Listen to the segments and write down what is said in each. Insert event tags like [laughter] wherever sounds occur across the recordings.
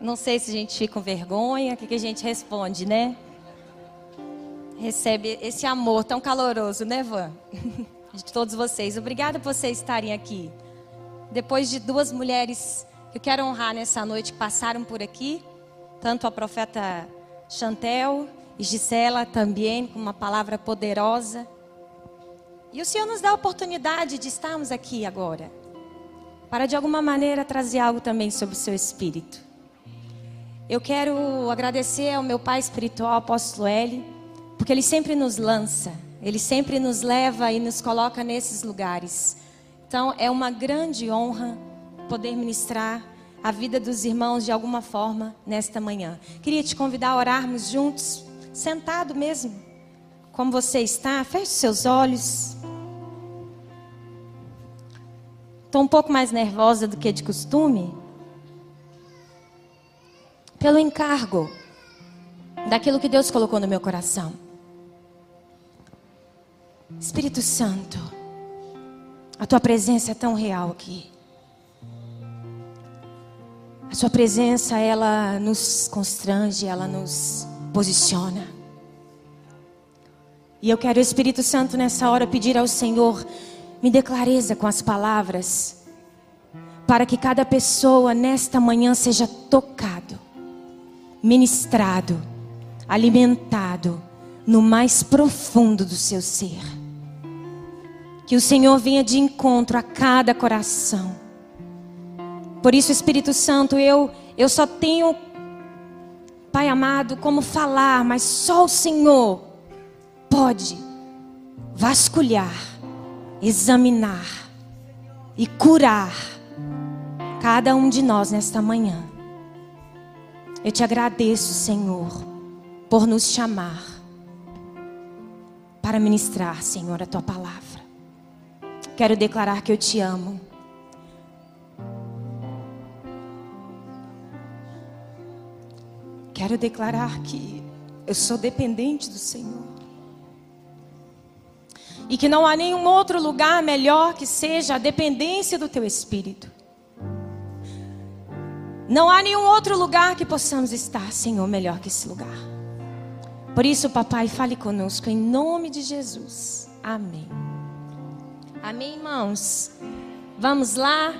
Não sei se a gente fica com vergonha, o que, que a gente responde, né? Recebe esse amor tão caloroso, né, Van? [laughs] De todos vocês. Obrigada por vocês estarem aqui. Depois de duas mulheres que eu quero honrar nessa noite que passaram por aqui, tanto a profeta Chantel e Gisela também, com uma palavra poderosa. E o Senhor nos dá a oportunidade de estarmos aqui agora, para de alguma maneira trazer algo também sobre o seu espírito. Eu quero agradecer ao meu pai espiritual, apóstolo L, porque ele sempre nos lança, ele sempre nos leva e nos coloca nesses lugares. Então é uma grande honra poder ministrar a vida dos irmãos de alguma forma nesta manhã. Queria te convidar a orarmos juntos, sentado mesmo, como você está. Feche seus olhos. Estou um pouco mais nervosa do que de costume. Pelo encargo daquilo que Deus colocou no meu coração. Espírito Santo, a tua presença é tão real aqui. A sua presença, ela nos constrange, ela nos posiciona. E eu quero, Espírito Santo, nessa hora pedir ao Senhor, me dê clareza com as palavras, para que cada pessoa nesta manhã seja tocado, ministrado, alimentado no mais profundo do seu ser. Que o Senhor venha de encontro a cada coração. Por isso, Espírito Santo, eu eu só tenho Pai amado, como falar, mas só o Senhor pode vasculhar, examinar e curar cada um de nós nesta manhã. Eu te agradeço, Senhor, por nos chamar para ministrar, Senhor, a tua palavra. Quero declarar que eu te amo. Quero declarar que eu sou dependente do Senhor. E que não há nenhum outro lugar melhor que seja a dependência do teu espírito. Não há nenhum outro lugar que possamos estar, Senhor, melhor que esse lugar. Por isso, papai, fale conosco em nome de Jesus. Amém. Amém, irmãos? Vamos lá.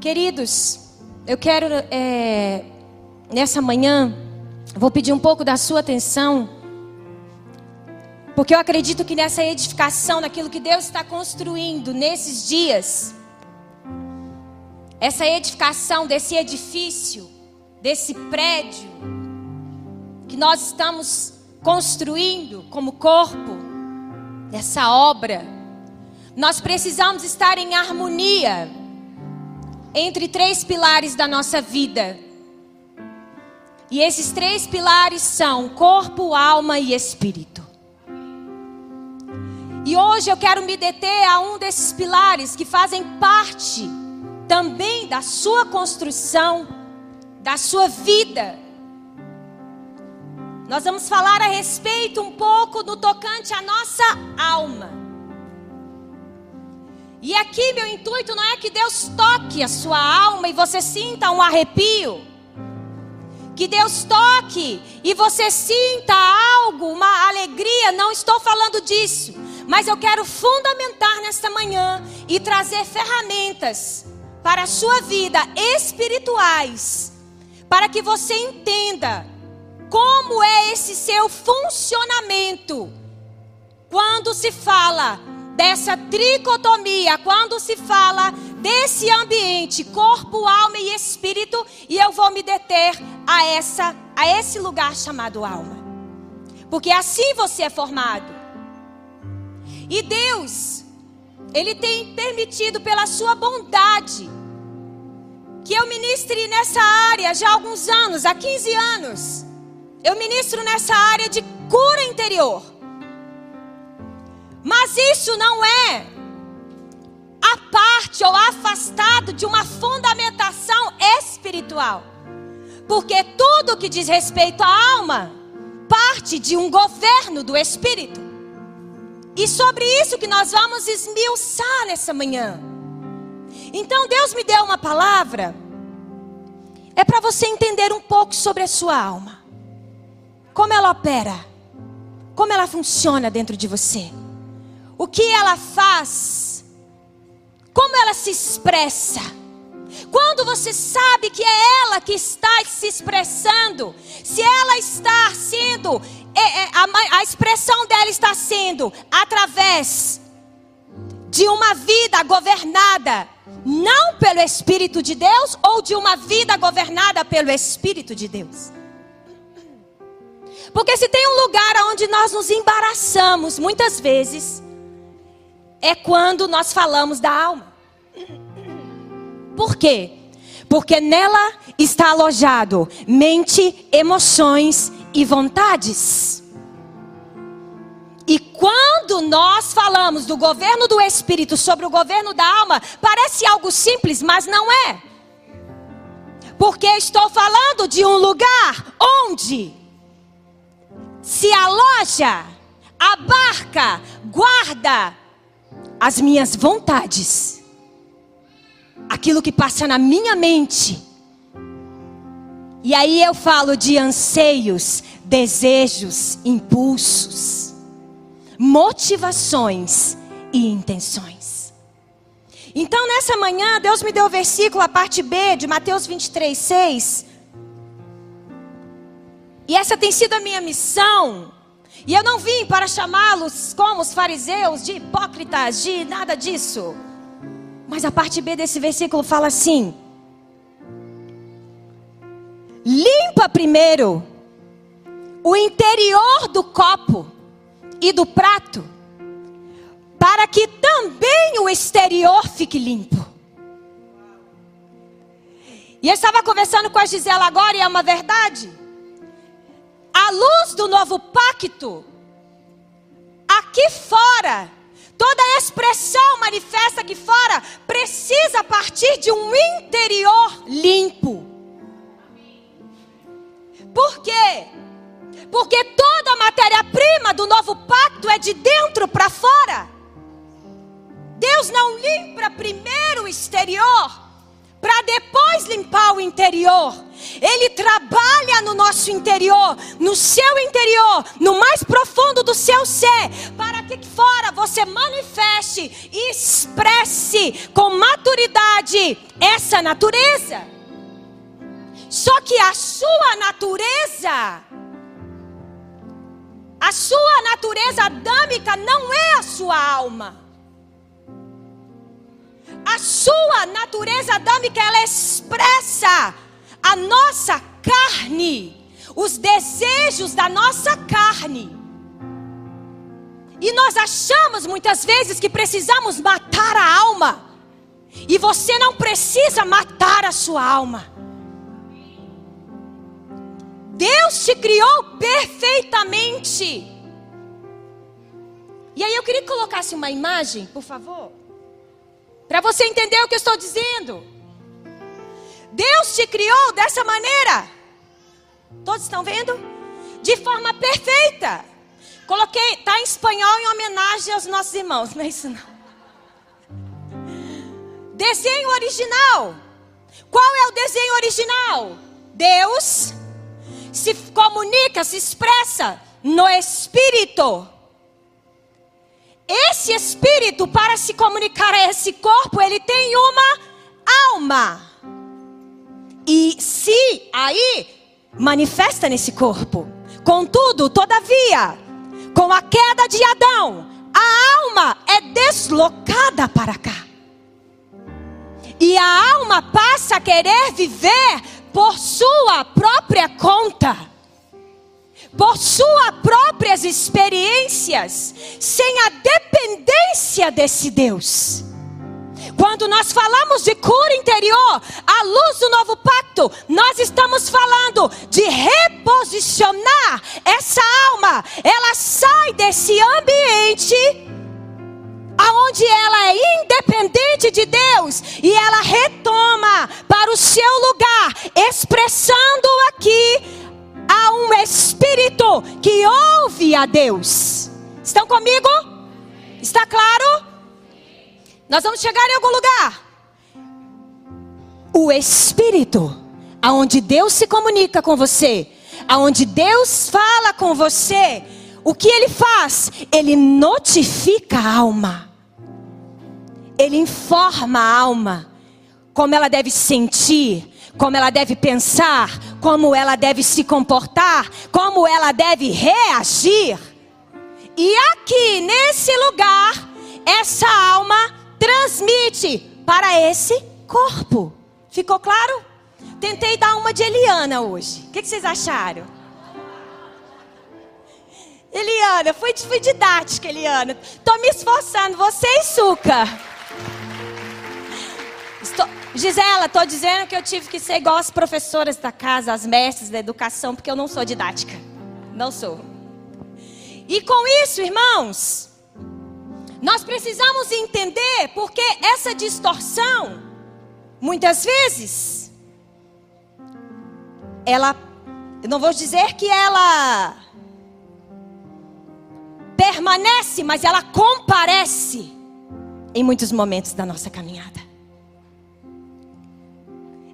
Queridos, eu quero é, nessa manhã, vou pedir um pouco da sua atenção, porque eu acredito que nessa edificação, naquilo que Deus está construindo nesses dias, essa edificação desse edifício, desse prédio, que nós estamos construindo como corpo dessa obra, nós precisamos estar em harmonia entre três pilares da nossa vida. E esses três pilares são corpo, alma e espírito. E hoje eu quero me deter a um desses pilares que fazem parte também da sua construção, da sua vida nós vamos falar a respeito um pouco no tocante à nossa alma. E aqui meu intuito não é que Deus toque a sua alma e você sinta um arrepio. Que Deus toque e você sinta algo, uma alegria. Não estou falando disso. Mas eu quero fundamentar nesta manhã e trazer ferramentas para a sua vida espirituais. Para que você entenda como é esse seu funcionamento? Quando se fala dessa tricotomia, quando se fala desse ambiente, corpo, alma e espírito, e eu vou me deter a essa a esse lugar chamado alma. Porque assim você é formado. E Deus, ele tem permitido pela sua bondade que eu ministre nessa área já há alguns anos, há 15 anos. Eu ministro nessa área de cura interior. Mas isso não é a parte ou afastado de uma fundamentação espiritual. Porque tudo que diz respeito à alma parte de um governo do espírito. E sobre isso que nós vamos esmiuçar nessa manhã. Então Deus me deu uma palavra. É para você entender um pouco sobre a sua alma. Como ela opera. Como ela funciona dentro de você. O que ela faz. Como ela se expressa. Quando você sabe que é ela que está se expressando, se ela está sendo, a, a expressão dela está sendo através de uma vida governada não pelo Espírito de Deus ou de uma vida governada pelo Espírito de Deus. Porque se tem um lugar onde nós nos embaraçamos muitas vezes, é quando nós falamos da alma. Por quê? Porque nela está alojado mente, emoções e vontades. E quando nós falamos do governo do espírito sobre o governo da alma, parece algo simples, mas não é. Porque estou falando de um lugar onde se aloja, abarca, guarda as minhas vontades aquilo que passa na minha mente. E aí eu falo de anseios, desejos, impulsos, motivações e intenções. Então nessa manhã, Deus me deu o versículo, a parte B de Mateus 23, 6. E essa tem sido a minha missão. E eu não vim para chamá-los como os fariseus, de hipócritas, de nada disso. Mas a parte B desse versículo fala assim: Limpa primeiro o interior do copo e do prato, para que também o exterior fique limpo. E eu estava conversando com a Gisela agora e é uma verdade. A luz do novo pacto, aqui fora, Toda expressão manifesta aqui fora precisa partir de um interior limpo. Por quê? Porque toda a matéria-prima do novo pacto é de dentro para fora. Deus não limpa primeiro o exterior para depois limpar o interior. Ele trabalha no nosso interior, no seu interior, no mais profundo do seu ser, para que fora você manifeste e expresse com maturidade essa natureza. Só que a sua natureza, a sua natureza adâmica não é a sua alma. A sua natureza adâmica ela expressa a nossa carne, os desejos da nossa carne. E nós achamos muitas vezes que precisamos matar a alma. E você não precisa matar a sua alma. Deus te criou perfeitamente. E aí eu queria que colocasse uma imagem, por favor. Para você entender o que eu estou dizendo. Deus te criou dessa maneira. Todos estão vendo? De forma perfeita. Coloquei, tá em espanhol em homenagem aos nossos irmãos, não é isso não. Desenho original. Qual é o desenho original? Deus se comunica, se expressa no espírito. Esse espírito, para se comunicar a esse corpo, ele tem uma alma. E se aí manifesta nesse corpo. Contudo, todavia, com a queda de Adão, a alma é deslocada para cá. E a alma passa a querer viver por sua própria conta por suas próprias experiências, sem a dependência desse Deus. Quando nós falamos de cura interior, à luz do novo pacto, nós estamos falando de reposicionar essa alma. Ela sai desse ambiente aonde ela é independente de Deus e ela retoma para o seu lugar, expressando aqui há um espírito que ouve a Deus. Estão comigo? Está claro? Nós vamos chegar em algum lugar. O Espírito, aonde Deus se comunica com você, aonde Deus fala com você, o que ele faz? Ele notifica a alma. Ele informa a alma como ela deve sentir, como ela deve pensar, como ela deve se comportar, como ela deve reagir. E aqui, nesse lugar, essa alma transmite para esse corpo. Ficou claro? Tentei dar uma de Eliana hoje. O que, vocês acharam? Eliana, fui, didática, Eliana. Estou me esforçando. Você e Suca. Estou, Gisela, estou dizendo que eu tive que ser igual as professoras da casa, as mestres da educação, porque eu não sou didática. Não sou. E com isso, irmãos, nós precisamos entender porque essa distorção, muitas vezes, ela, eu não vou dizer que ela permanece, mas ela comparece em muitos momentos da nossa caminhada.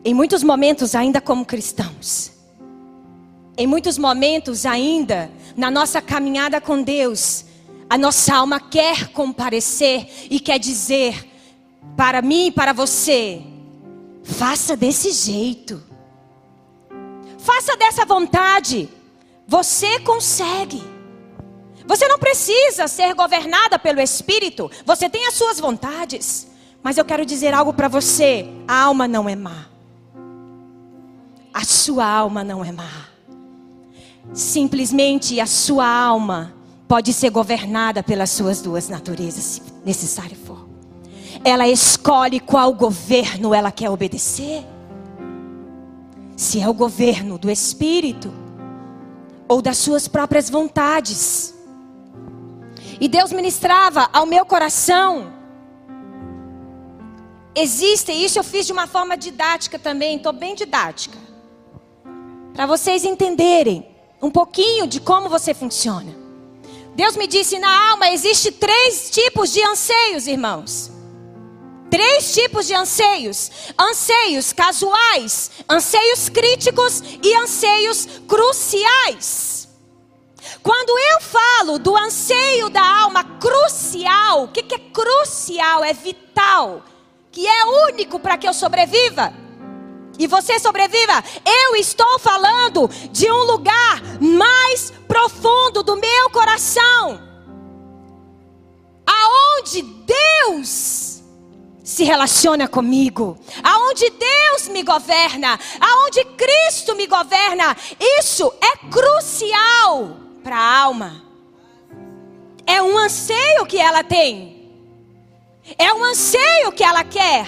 Em muitos momentos, ainda como cristãos. Em muitos momentos, ainda na nossa caminhada com Deus, a nossa alma quer comparecer e quer dizer para mim e para você: faça desse jeito, faça dessa vontade, você consegue. Você não precisa ser governada pelo Espírito, você tem as suas vontades. Mas eu quero dizer algo para você: a alma não é má. A sua alma não é má. Simplesmente a sua alma pode ser governada pelas suas duas naturezas, se necessário for. Ela escolhe qual governo ela quer obedecer. Se é o governo do espírito ou das suas próprias vontades. E Deus ministrava ao meu coração. Existe, isso eu fiz de uma forma didática também, estou bem didática. Para vocês entenderem um pouquinho de como você funciona. Deus me disse: na alma existe três tipos de anseios, irmãos. Três tipos de anseios: anseios casuais, anseios críticos e anseios cruciais. Quando eu falo do anseio da alma crucial, o que, que é crucial? É vital, que é único para que eu sobreviva. E você sobreviva. Eu estou falando de um lugar mais profundo do meu coração, aonde Deus se relaciona comigo, aonde Deus me governa, aonde Cristo me governa. Isso é crucial para a alma. É um anseio que ela tem. É um anseio que ela quer.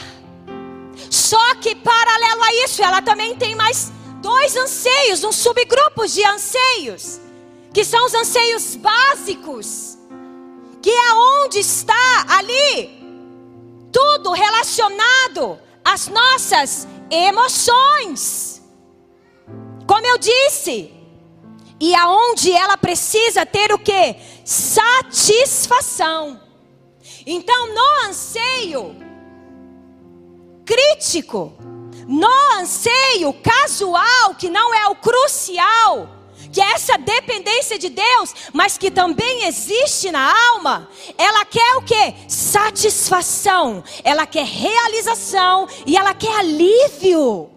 Só que paralelo a isso, ela também tem mais dois anseios, um subgrupo de anseios, que são os anseios básicos, que é onde está ali tudo relacionado às nossas emoções. Como eu disse, e aonde ela precisa ter o que? Satisfação. Então, no anseio crítico, no anseio casual, que não é o crucial, que é essa dependência de Deus, mas que também existe na alma, ela quer o que? Satisfação, ela quer realização e ela quer alívio.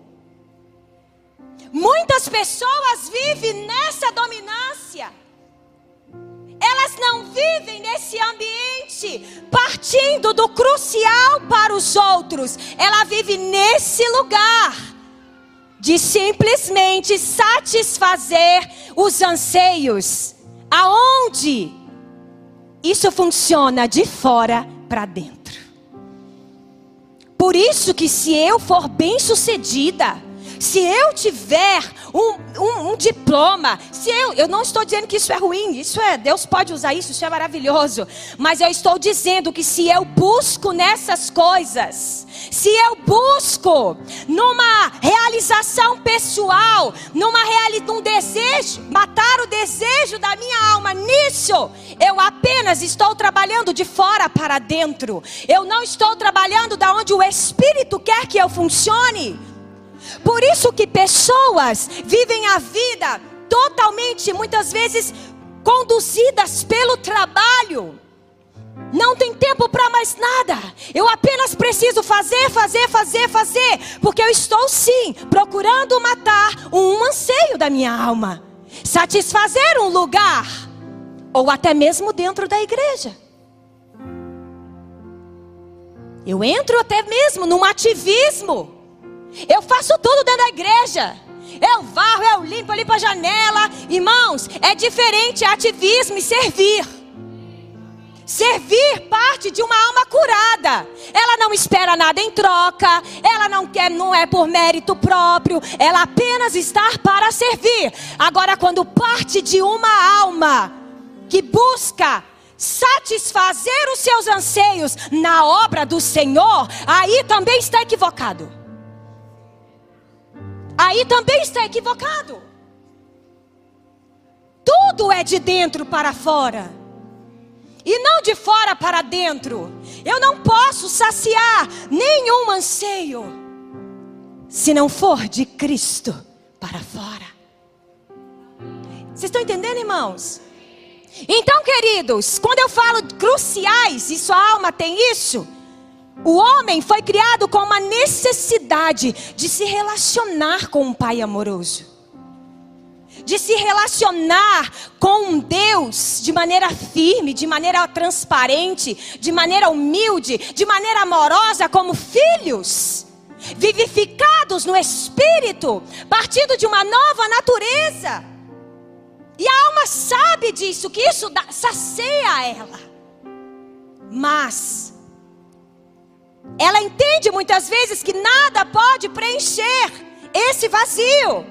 Muitas pessoas vivem nessa dominância. Elas não vivem nesse ambiente partindo do crucial para os outros. Ela vive nesse lugar de simplesmente satisfazer os anseios. Aonde isso funciona de fora para dentro. Por isso que se eu for bem-sucedida, Se eu tiver um, um, um, diploma, se eu, eu não estou dizendo que isso é ruim, isso é, Deus pode usar isso, isso é maravilhoso. Mas eu estou dizendo que se eu busco nessas coisas, se eu busco numa realização pessoal, numa reali num desejo, matar o desejo da minha alma nisso, eu apenas estou trabalhando de fora para dentro. Eu não estou trabalhando da onde o Espírito quer que eu funcione. Por isso que pessoas vivem a vida totalmente, muitas vezes, conduzidas pelo trabalho. Não tem tempo para mais nada. Eu apenas preciso fazer, fazer, fazer, fazer. Porque eu estou sim procurando matar um anseio da minha alma. Satisfazer um lugar. Ou até mesmo dentro da igreja. Eu entro até mesmo num ativismo. Eu faço tudo dentro da igreja. Eu varro, eu limpo, eu limpo a janela. Irmãos, é diferente ativismo e servir. Servir parte de uma alma curada. Ela não espera nada em troca. Ela não quer, não é por mérito próprio. Ela apenas está para servir. Agora, quando parte de uma alma que busca satisfazer os seus anseios na obra do Senhor, aí também está equivocado aí também está equivocado. Tudo é de dentro para fora. E não de fora para dentro. Eu não posso saciar nenhum anseio se não for de Cristo para fora. Vocês estão entendendo, irmãos? Então, queridos, quando eu falo cruciais, e sua alma tem isso, o homem foi criado com uma necessidade de se relacionar com um pai amoroso. De se relacionar com um Deus de maneira firme, de maneira transparente, de maneira humilde, de maneira amorosa, como filhos, vivificados no espírito, partindo de uma nova natureza. E a alma sabe disso, que isso sacia ela. Mas ela entende muitas vezes que nada pode preencher esse vazio.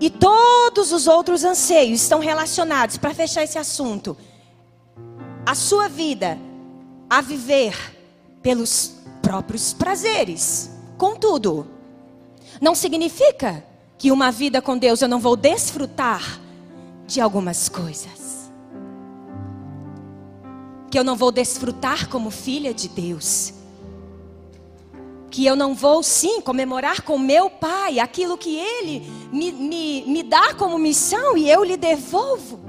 E todos os outros anseios estão relacionados, para fechar esse assunto, a sua vida a viver pelos próprios prazeres. Contudo, não significa que uma vida com Deus eu não vou desfrutar de algumas coisas. Que eu não vou desfrutar como filha de Deus que eu não vou sim comemorar com meu pai aquilo que ele me, me, me dá como missão e eu lhe devolvo?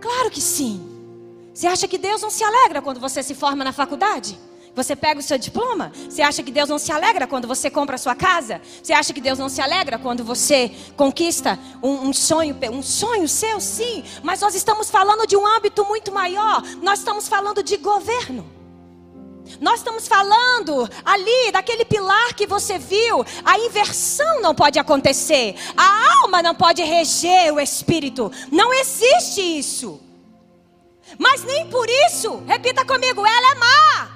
Claro que sim. Você acha que Deus não se alegra quando você se forma na faculdade? Você pega o seu diploma? Você acha que Deus não se alegra quando você compra a sua casa? Você acha que Deus não se alegra quando você conquista um, um, sonho, um sonho seu? Sim, mas nós estamos falando de um âmbito muito maior. Nós estamos falando de governo. Nós estamos falando ali daquele pilar que você viu. A inversão não pode acontecer. A alma não pode reger o espírito. Não existe isso. Mas nem por isso, repita comigo, ela é má.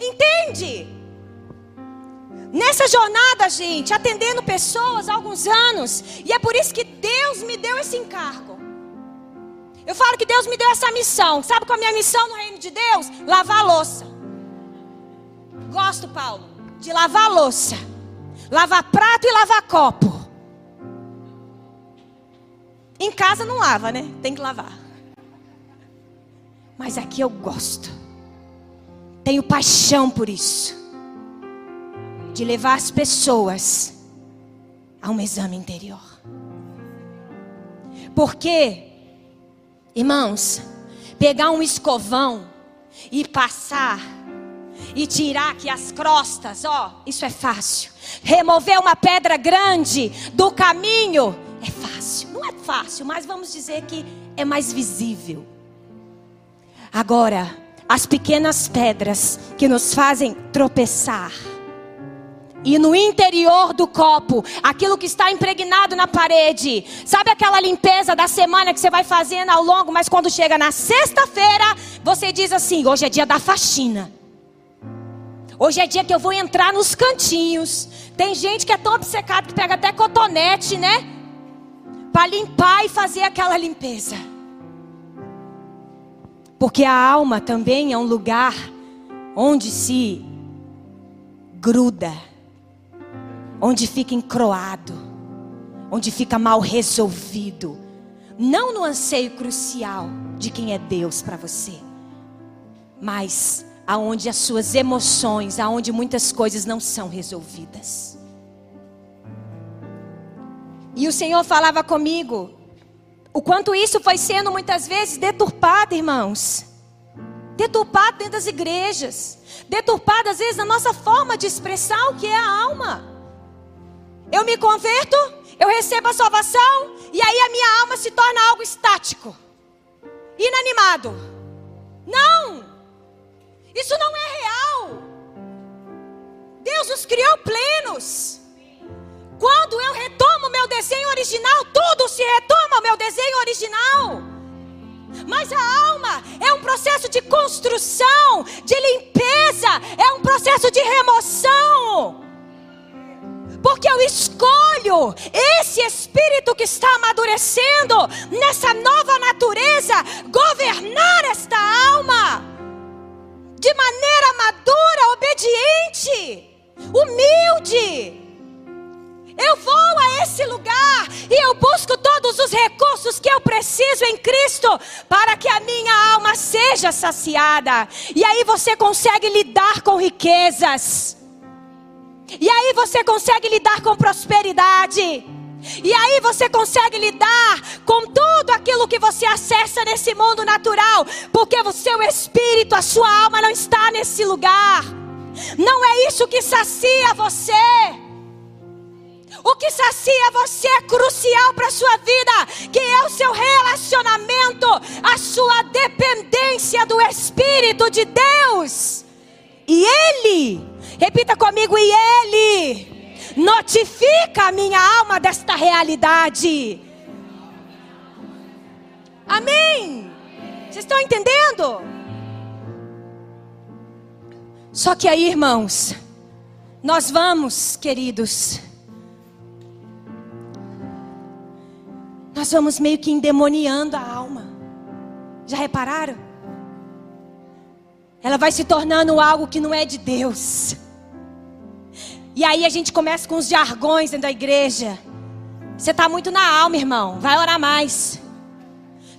Entende? Nessa jornada, gente, atendendo pessoas há alguns anos, e é por isso que Deus me deu esse encargo. Eu falo que Deus me deu essa missão. Sabe qual é a minha missão no reino de Deus? Lavar louça. Gosto, Paulo, de lavar louça, lavar prato e lavar copo. Em casa não lava, né? Tem que lavar. Mas aqui eu gosto. Tenho paixão por isso. De levar as pessoas a um exame interior. Porque Irmãos, pegar um escovão e passar e tirar aqui as crostas, ó, isso é fácil. Remover uma pedra grande do caminho é fácil. Não é fácil, mas vamos dizer que é mais visível. Agora, as pequenas pedras que nos fazem tropeçar e no interior do copo, aquilo que está impregnado na parede. Sabe aquela limpeza da semana que você vai fazendo ao longo, mas quando chega na sexta-feira, você diz assim: hoje é dia da faxina. Hoje é dia que eu vou entrar nos cantinhos. Tem gente que é tão obcecado que pega até cotonete, né? Para limpar e fazer aquela limpeza. Porque a alma também é um lugar onde se gruda, onde fica encroado, onde fica mal resolvido. Não no anseio crucial de quem é Deus para você, mas aonde as suas emoções, aonde muitas coisas não são resolvidas. E o Senhor falava comigo, o quanto isso foi sendo muitas vezes deturpado, irmãos. Deturpado dentro das igrejas. Deturpado às vezes na nossa forma de expressar o que é a alma. Eu me converto, eu recebo a salvação, e aí a minha alma se torna algo estático, inanimado. Não! Isso não é real. Deus nos criou plenos. Quando eu retomo meu desenho original, tudo se retoma ao meu desenho original. Mas a alma é um processo de construção, de limpeza, é um processo de remoção. Porque eu escolho esse espírito que está amadurecendo nessa nova natureza governar esta alma de maneira madura, obediente, humilde. Eu vou a esse lugar e eu busco todos os recursos que eu preciso em Cristo para que a minha alma seja saciada. E aí você consegue lidar com riquezas. E aí você consegue lidar com prosperidade. E aí você consegue lidar com tudo aquilo que você acessa nesse mundo natural, porque o seu espírito, a sua alma não está nesse lugar. Não é isso que sacia você. O que sacia você é crucial para a sua vida, que é o seu relacionamento, a sua dependência do Espírito de Deus. E Ele, repita comigo, e Ele notifica a minha alma desta realidade. Amém? Vocês estão entendendo? Só que aí, irmãos, nós vamos, queridos, nós vamos meio que endemoniando a alma. Já repararam? Ela vai se tornando algo que não é de Deus. E aí a gente começa com os jargões dentro da igreja. Você está muito na alma, irmão. Vai orar mais.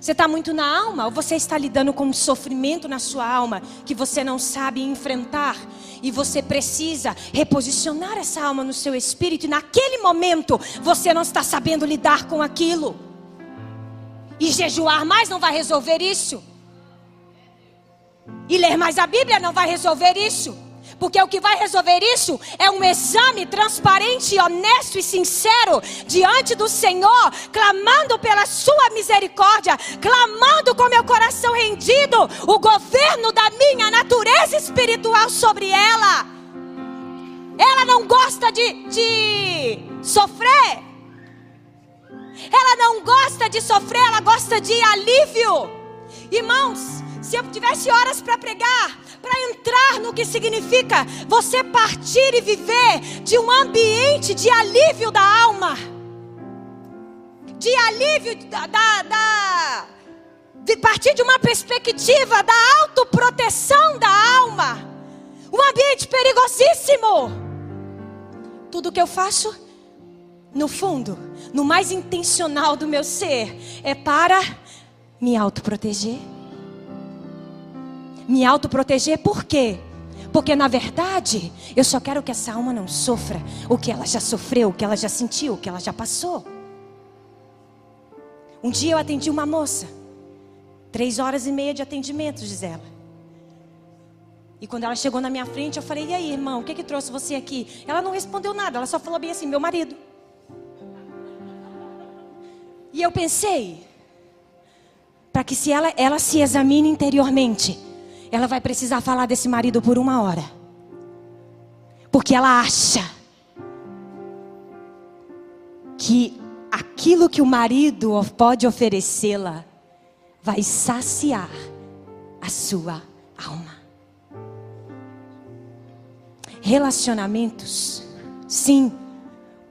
Você está muito na alma ou você está lidando com um sofrimento na sua alma que você não sabe enfrentar e você precisa reposicionar essa alma no seu espírito e naquele momento você não está sabendo lidar com aquilo. E jejuar mais não vai resolver isso. E ler mais a Bíblia não vai resolver isso. Porque o que vai resolver isso é um exame transparente, honesto e sincero diante do Senhor, clamando pela Sua misericórdia, clamando com meu coração rendido o governo da minha natureza espiritual sobre ela. Ela não gosta de, de sofrer, ela não gosta de sofrer, ela gosta de alívio. Irmãos, se eu tivesse horas para pregar, para entrar no que significa você partir e viver de um ambiente de alívio da alma, de alívio da, da, da de partir de uma perspectiva da autoproteção da alma, um ambiente perigosíssimo. Tudo que eu faço no fundo, no mais intencional do meu ser, é para me autoproteger. Me autoproteger por quê? Porque na verdade, eu só quero que essa alma não sofra o que ela já sofreu, o que ela já sentiu, o que ela já passou. Um dia eu atendi uma moça, três horas e meia de atendimento, diz ela. E quando ela chegou na minha frente, eu falei: E aí, irmão, o que que trouxe você aqui? Ela não respondeu nada, ela só falou bem assim: Meu marido. E eu pensei, para que se ela, ela se examine interiormente, ela vai precisar falar desse marido por uma hora. Porque ela acha que aquilo que o marido pode oferecê-la vai saciar a sua alma. Relacionamentos, sim,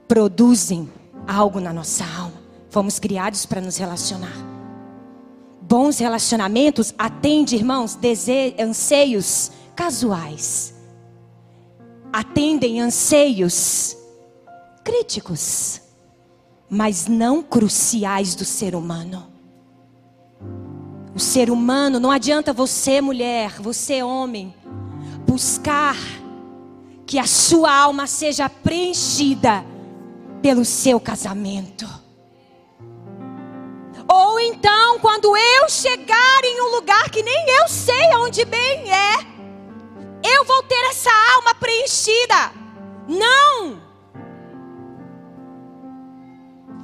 produzem algo na nossa alma. Fomos criados para nos relacionar. Bons relacionamentos atendem, irmãos, dese... anseios casuais. Atendem anseios críticos, mas não cruciais do ser humano. O ser humano, não adianta você, mulher, você, homem, buscar que a sua alma seja preenchida pelo seu casamento. Ou então, quando eu chegar em um lugar que nem eu sei onde bem é, eu vou ter essa alma preenchida. Não!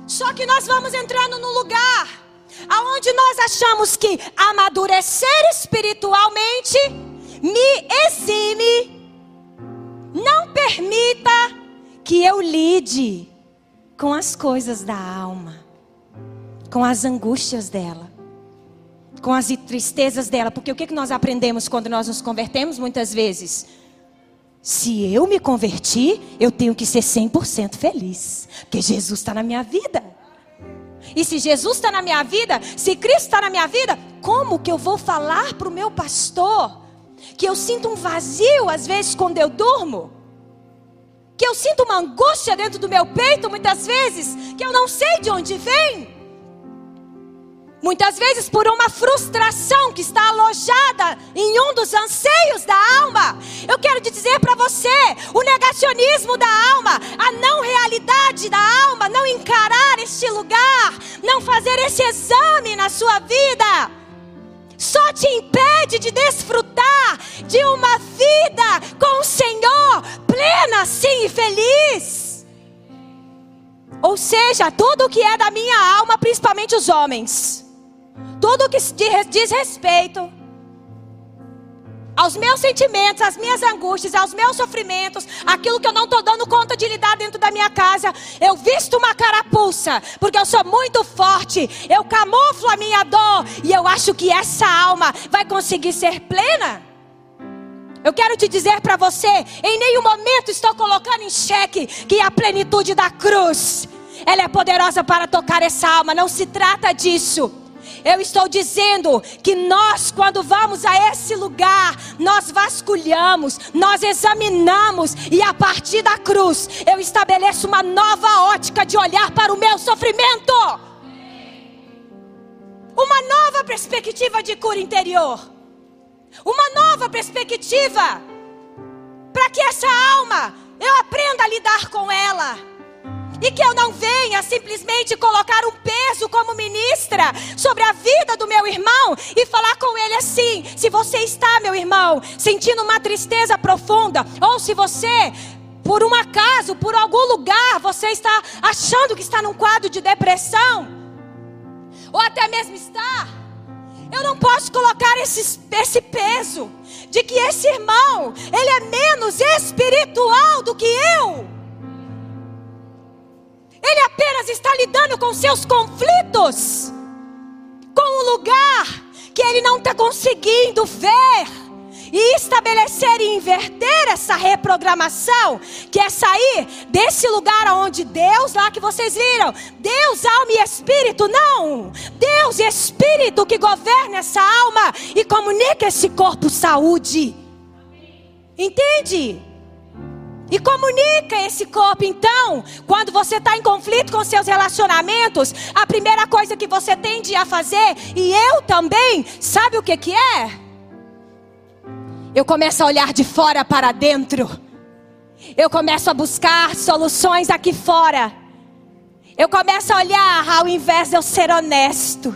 Só que nós vamos entrando no lugar aonde nós achamos que amadurecer espiritualmente me exime, não permita que eu lide com as coisas da alma, com as angústias dela, com as tristezas dela, porque o que nós aprendemos quando nós nos convertemos muitas vezes? Se eu me converti, eu tenho que ser 100% feliz, porque Jesus está na minha vida. E se Jesus está na minha vida, se Cristo está na minha vida, como que eu vou falar para o meu pastor que eu sinto um vazio às vezes quando eu durmo? Que eu sinto uma angústia dentro do meu peito muitas vezes, que eu não sei de onde vem? Muitas vezes por uma frustração que está alojada em um dos anseios da alma. Eu quero te dizer para você: o negacionismo da alma, a não realidade da alma, não encarar este lugar, não fazer esse exame na sua vida, só te impede de desfrutar de uma vida com o Senhor plena, sim e feliz. Ou seja, tudo que é da minha alma, principalmente os homens tudo que diz respeito aos meus sentimentos, às minhas angústias, aos meus sofrimentos, aquilo que eu não estou dando conta de lidar dentro da minha casa, eu visto uma carapuça, porque eu sou muito forte, eu camuflo a minha dor, e eu acho que essa alma vai conseguir ser plena. Eu quero te dizer para você, em nenhum momento estou colocando em xeque que a plenitude da cruz, ela é poderosa para tocar essa alma, não se trata disso. Eu estou dizendo que nós, quando vamos a esse lugar, nós vasculhamos, nós examinamos, e a partir da cruz, eu estabeleço uma nova ótica de olhar para o meu sofrimento. Uma nova perspectiva de cura interior. Uma nova perspectiva. Para que essa alma, eu aprenda a lidar com ela e que eu não venha simplesmente colocar um peso como ministra sobre a vida do meu irmão e falar com ele assim: se você está, meu irmão, sentindo uma tristeza profunda, ou se você por um acaso, por algum lugar, você está achando que está num quadro de depressão, ou até mesmo está, eu não posso colocar esse, esse peso de que esse irmão, ele é menos espiritual do que eu. Ele apenas está lidando com seus conflitos, com o lugar que ele não está conseguindo ver e estabelecer e inverter essa reprogramação, que é sair desse lugar onde Deus, lá que vocês viram, Deus, alma e espírito, não, Deus, espírito que governa essa alma e comunica esse corpo saúde. Entende? E comunica esse corpo. Então, quando você está em conflito com seus relacionamentos, a primeira coisa que você tende a fazer, e eu também, sabe o que, que é? Eu começo a olhar de fora para dentro. Eu começo a buscar soluções aqui fora. Eu começo a olhar ao invés de eu ser honesto.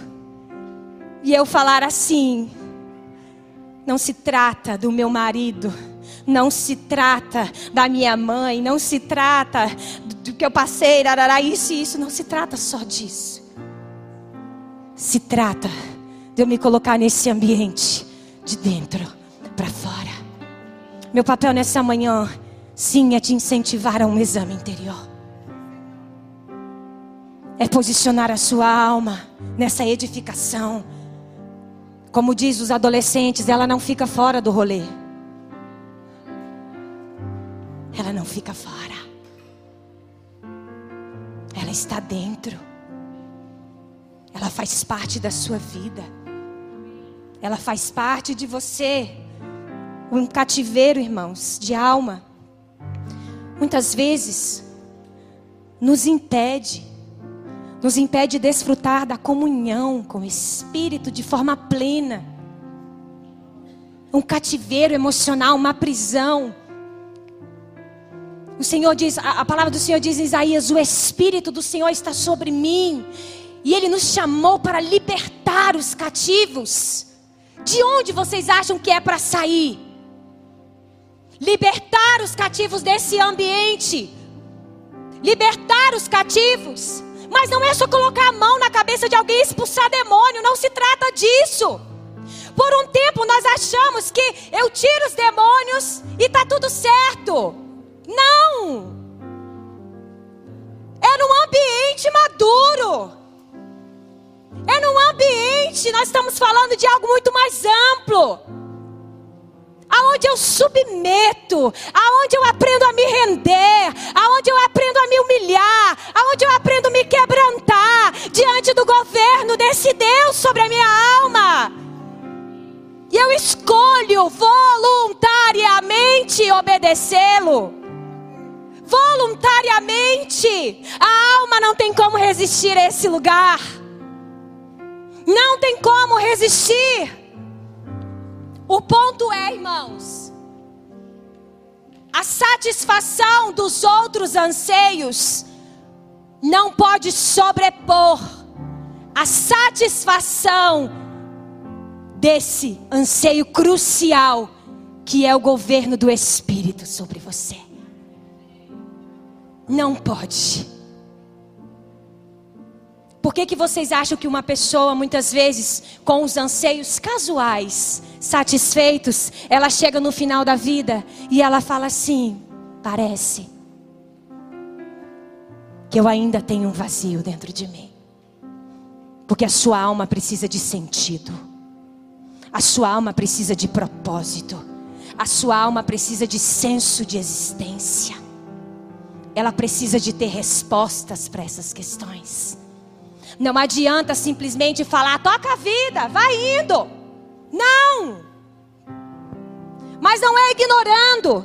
E eu falar assim: não se trata do meu marido não se trata da minha mãe, não se trata do que eu passei, arará, isso e isso, não se trata só disso. Se trata de eu me colocar nesse ambiente de dentro para fora. Meu papel nessa manhã, sim, é te incentivar a um exame interior. É posicionar a sua alma nessa edificação. Como diz os adolescentes, ela não fica fora do rolê. Fica fora. Ela está dentro. Ela faz parte da sua vida. Ela faz parte de você. Um cativeiro, irmãos, de alma. Muitas vezes nos impede, nos impede de desfrutar da comunhão com o Espírito de forma plena. Um cativeiro emocional, uma prisão. O Senhor diz, a, a palavra do Senhor diz em Isaías: O Espírito do Senhor está sobre mim, e Ele nos chamou para libertar os cativos. De onde vocês acham que é para sair? Libertar os cativos desse ambiente. Libertar os cativos. Mas não é só colocar a mão na cabeça de alguém e expulsar demônio. Não se trata disso. Por um tempo nós achamos que eu tiro os demônios e está tudo certo. Não! É num ambiente maduro. É num ambiente, nós estamos falando de algo muito mais amplo. Aonde eu submeto, aonde eu aprendo a me render, aonde eu aprendo a me humilhar, aonde eu aprendo a me quebrantar diante do governo desse Deus sobre a minha alma. E eu escolho voluntariamente obedecê-lo. Voluntariamente. A alma não tem como resistir a esse lugar. Não tem como resistir. O ponto é, irmãos, a satisfação dos outros anseios não pode sobrepor a satisfação desse anseio crucial que é o governo do Espírito sobre você. Não pode. Por que, que vocês acham que uma pessoa, muitas vezes, com os anseios casuais, satisfeitos, ela chega no final da vida e ela fala assim: parece que eu ainda tenho um vazio dentro de mim. Porque a sua alma precisa de sentido, a sua alma precisa de propósito, a sua alma precisa de senso de existência, ela precisa de ter respostas para essas questões. Não adianta simplesmente falar, toca a vida, vai indo. Não. Mas não é ignorando.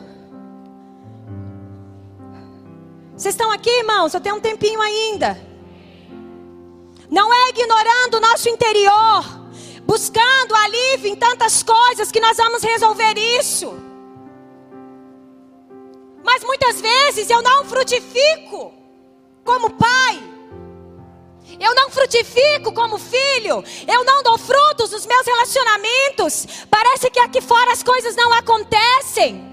Vocês estão aqui, irmãos? Eu tenho um tempinho ainda. Não é ignorando o nosso interior, buscando alívio em tantas coisas que nós vamos resolver isso. Mas muitas vezes eu não frutifico como pai. Eu não frutifico como filho. Eu não dou frutos nos meus relacionamentos. Parece que aqui fora as coisas não acontecem.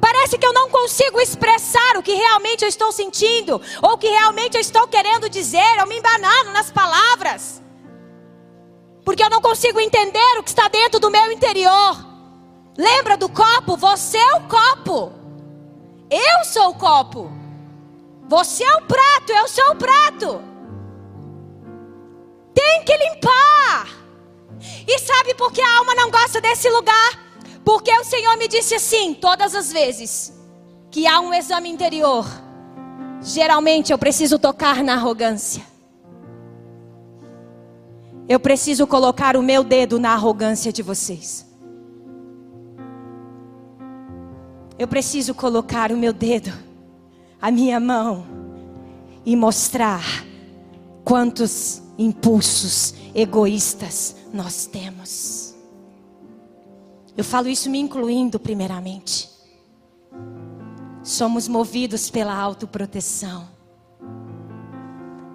Parece que eu não consigo expressar o que realmente eu estou sentindo, ou o que realmente eu estou querendo dizer, eu me embanando nas palavras. Porque eu não consigo entender o que está dentro do meu interior. Lembra do copo? Você é o copo. Eu sou o copo. Você é o prato, eu sou o prato. Tem que limpar. E sabe por que a alma não gosta desse lugar? Porque o Senhor me disse assim, todas as vezes que há um exame interior, geralmente eu preciso tocar na arrogância. Eu preciso colocar o meu dedo na arrogância de vocês. Eu preciso colocar o meu dedo a minha mão e mostrar quantos impulsos egoístas nós temos. Eu falo isso me incluindo primeiramente. Somos movidos pela autoproteção.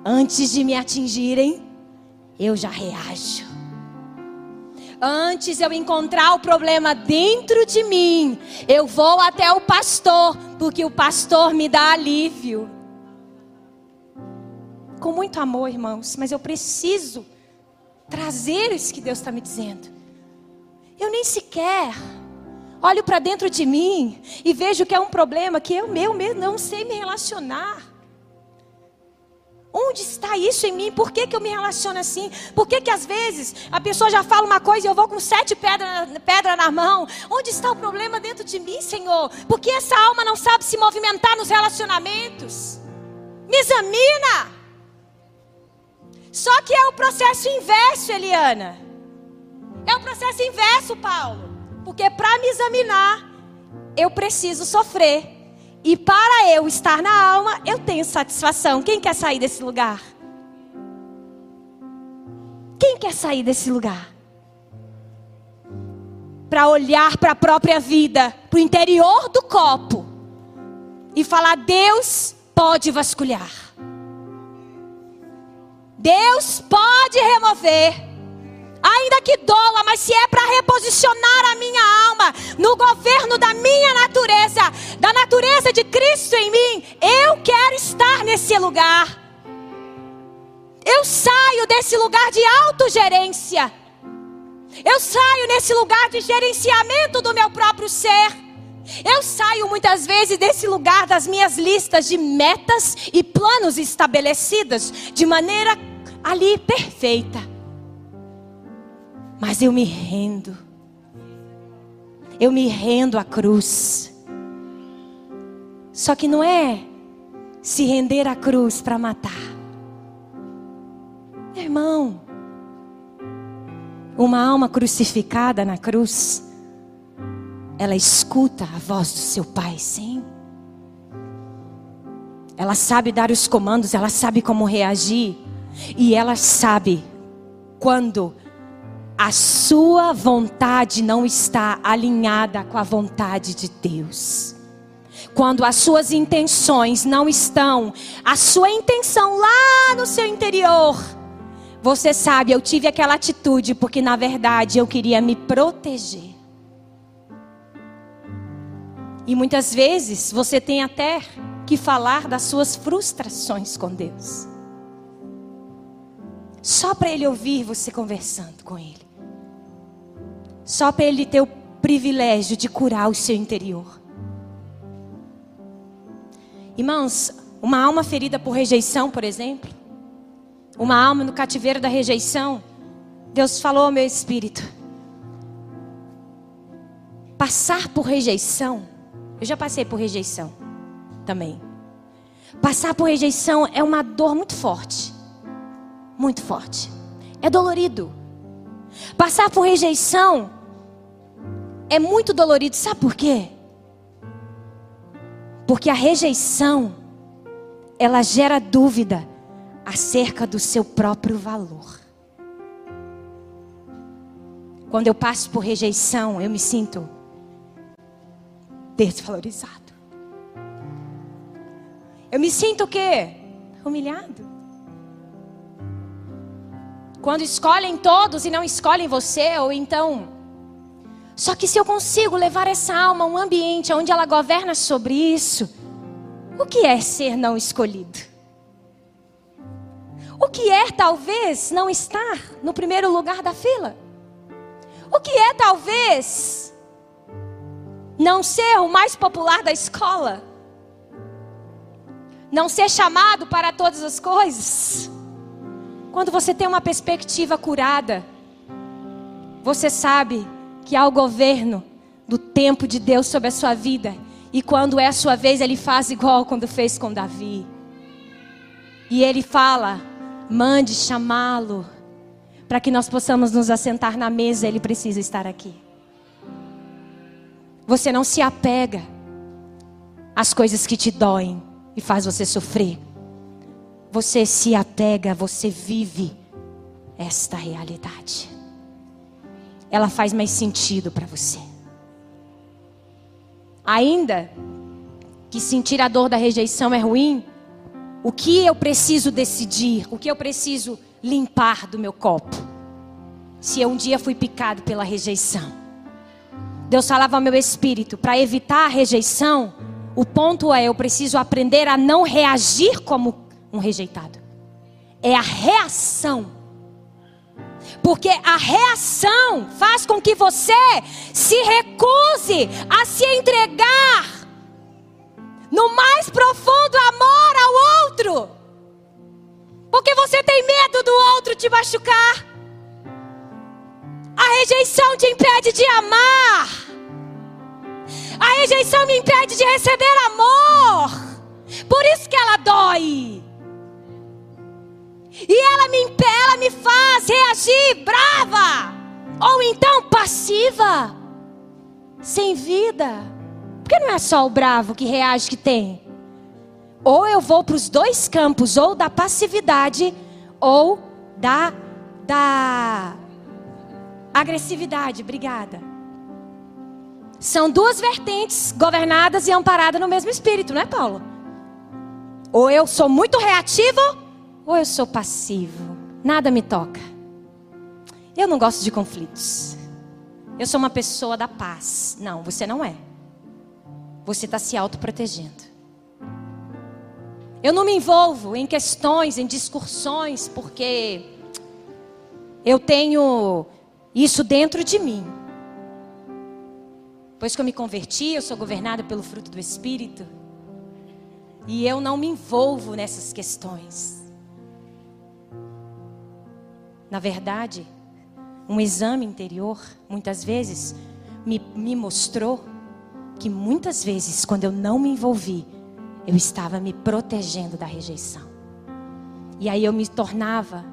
Antes de me atingirem, eu já reajo. Antes eu encontrar o problema dentro de mim, eu vou até o pastor, porque o pastor me dá alívio. Com muito amor, irmãos, mas eu preciso trazer isso que Deus está me dizendo. Eu nem sequer olho para dentro de mim e vejo que é um problema que eu meu mesmo não sei me relacionar. Onde está isso em mim? Por que, que eu me relaciono assim? Por que, que às vezes a pessoa já fala uma coisa e eu vou com sete pedras pedra na mão? Onde está o problema dentro de mim, Senhor? Por que essa alma não sabe se movimentar nos relacionamentos? Me examina! Só que é o processo inverso, Eliana. É o processo inverso, Paulo. Porque para me examinar, eu preciso sofrer. E para eu estar na alma, eu tenho satisfação. Quem quer sair desse lugar? Quem quer sair desse lugar? Para olhar para a própria vida, para o interior do copo e falar: Deus pode vasculhar. Deus pode remover ainda que doa, mas se é para reposicionar a minha alma no governo da minha natureza, da natureza de Cristo em mim, eu quero estar nesse lugar. Eu saio desse lugar de autogerência. Eu saio nesse lugar de gerenciamento do meu próprio ser. Eu saio muitas vezes desse lugar das minhas listas de metas e planos estabelecidas de maneira ali perfeita. Mas eu me rendo. Eu me rendo à cruz. Só que não é se render à cruz para matar. Irmão, uma alma crucificada na cruz, ela escuta a voz do seu pai, sim. Ela sabe dar os comandos, ela sabe como reagir. E ela sabe quando a sua vontade não está alinhada com a vontade de Deus. Quando as suas intenções não estão, a sua intenção lá no seu interior, você sabe, eu tive aquela atitude porque na verdade eu queria me proteger. E muitas vezes você tem até que falar das suas frustrações com Deus. Só para ele ouvir você conversando com ele. Só para ele ter o privilégio de curar o seu interior. Irmãos, uma alma ferida por rejeição, por exemplo, uma alma no cativeiro da rejeição, Deus falou ao meu espírito: passar por rejeição, eu já passei por rejeição também. Passar por rejeição é uma dor muito forte, muito forte, é dolorido. Passar por rejeição é muito dolorido. Sabe por quê? Porque a rejeição ela gera dúvida acerca do seu próprio valor. Quando eu passo por rejeição, eu me sinto desvalorizado. Eu me sinto o quê? Humilhado. Quando escolhem todos e não escolhem você, ou então só que se eu consigo levar essa alma a um ambiente onde ela governa sobre isso, o que é ser não escolhido? O que é talvez não estar no primeiro lugar da fila? O que é talvez não ser o mais popular da escola? Não ser chamado para todas as coisas? Quando você tem uma perspectiva curada, você sabe que há o governo do tempo de Deus sobre a sua vida. E quando é a sua vez, ele faz igual quando fez com Davi. E ele fala: mande chamá-lo, para que nós possamos nos assentar na mesa, ele precisa estar aqui. Você não se apega às coisas que te doem e faz você sofrer. Você se apega, você vive esta realidade ela faz mais sentido para você. Ainda que sentir a dor da rejeição é ruim, o que eu preciso decidir, o que eu preciso limpar do meu copo? Se eu um dia fui picado pela rejeição. Deus falava ao meu espírito, para evitar a rejeição, o ponto é eu preciso aprender a não reagir como um rejeitado. É a reação porque a reação faz com que você se recuse a se entregar no mais profundo amor ao outro. Porque você tem medo do outro te machucar. A rejeição te impede de amar. A rejeição me impede de receber amor. Por isso que ela dói. E ela me, ela me faz reagir brava. Ou então passiva. Sem vida. Porque não é só o bravo que reage que tem. Ou eu vou para os dois campos, ou da passividade, ou da, da agressividade. Obrigada. São duas vertentes governadas e amparadas no mesmo espírito, não é, Paulo? Ou eu sou muito reativo, ou eu sou passivo. Nada me toca. Eu não gosto de conflitos. Eu sou uma pessoa da paz. Não, você não é. Você está se autoprotegendo. Eu não me envolvo em questões, em discussões, porque eu tenho isso dentro de mim. Depois que eu me converti, eu sou governada pelo fruto do Espírito. E eu não me envolvo nessas questões. Na verdade, um exame interior, muitas vezes, me, me mostrou que muitas vezes, quando eu não me envolvi, eu estava me protegendo da rejeição. E aí eu me tornava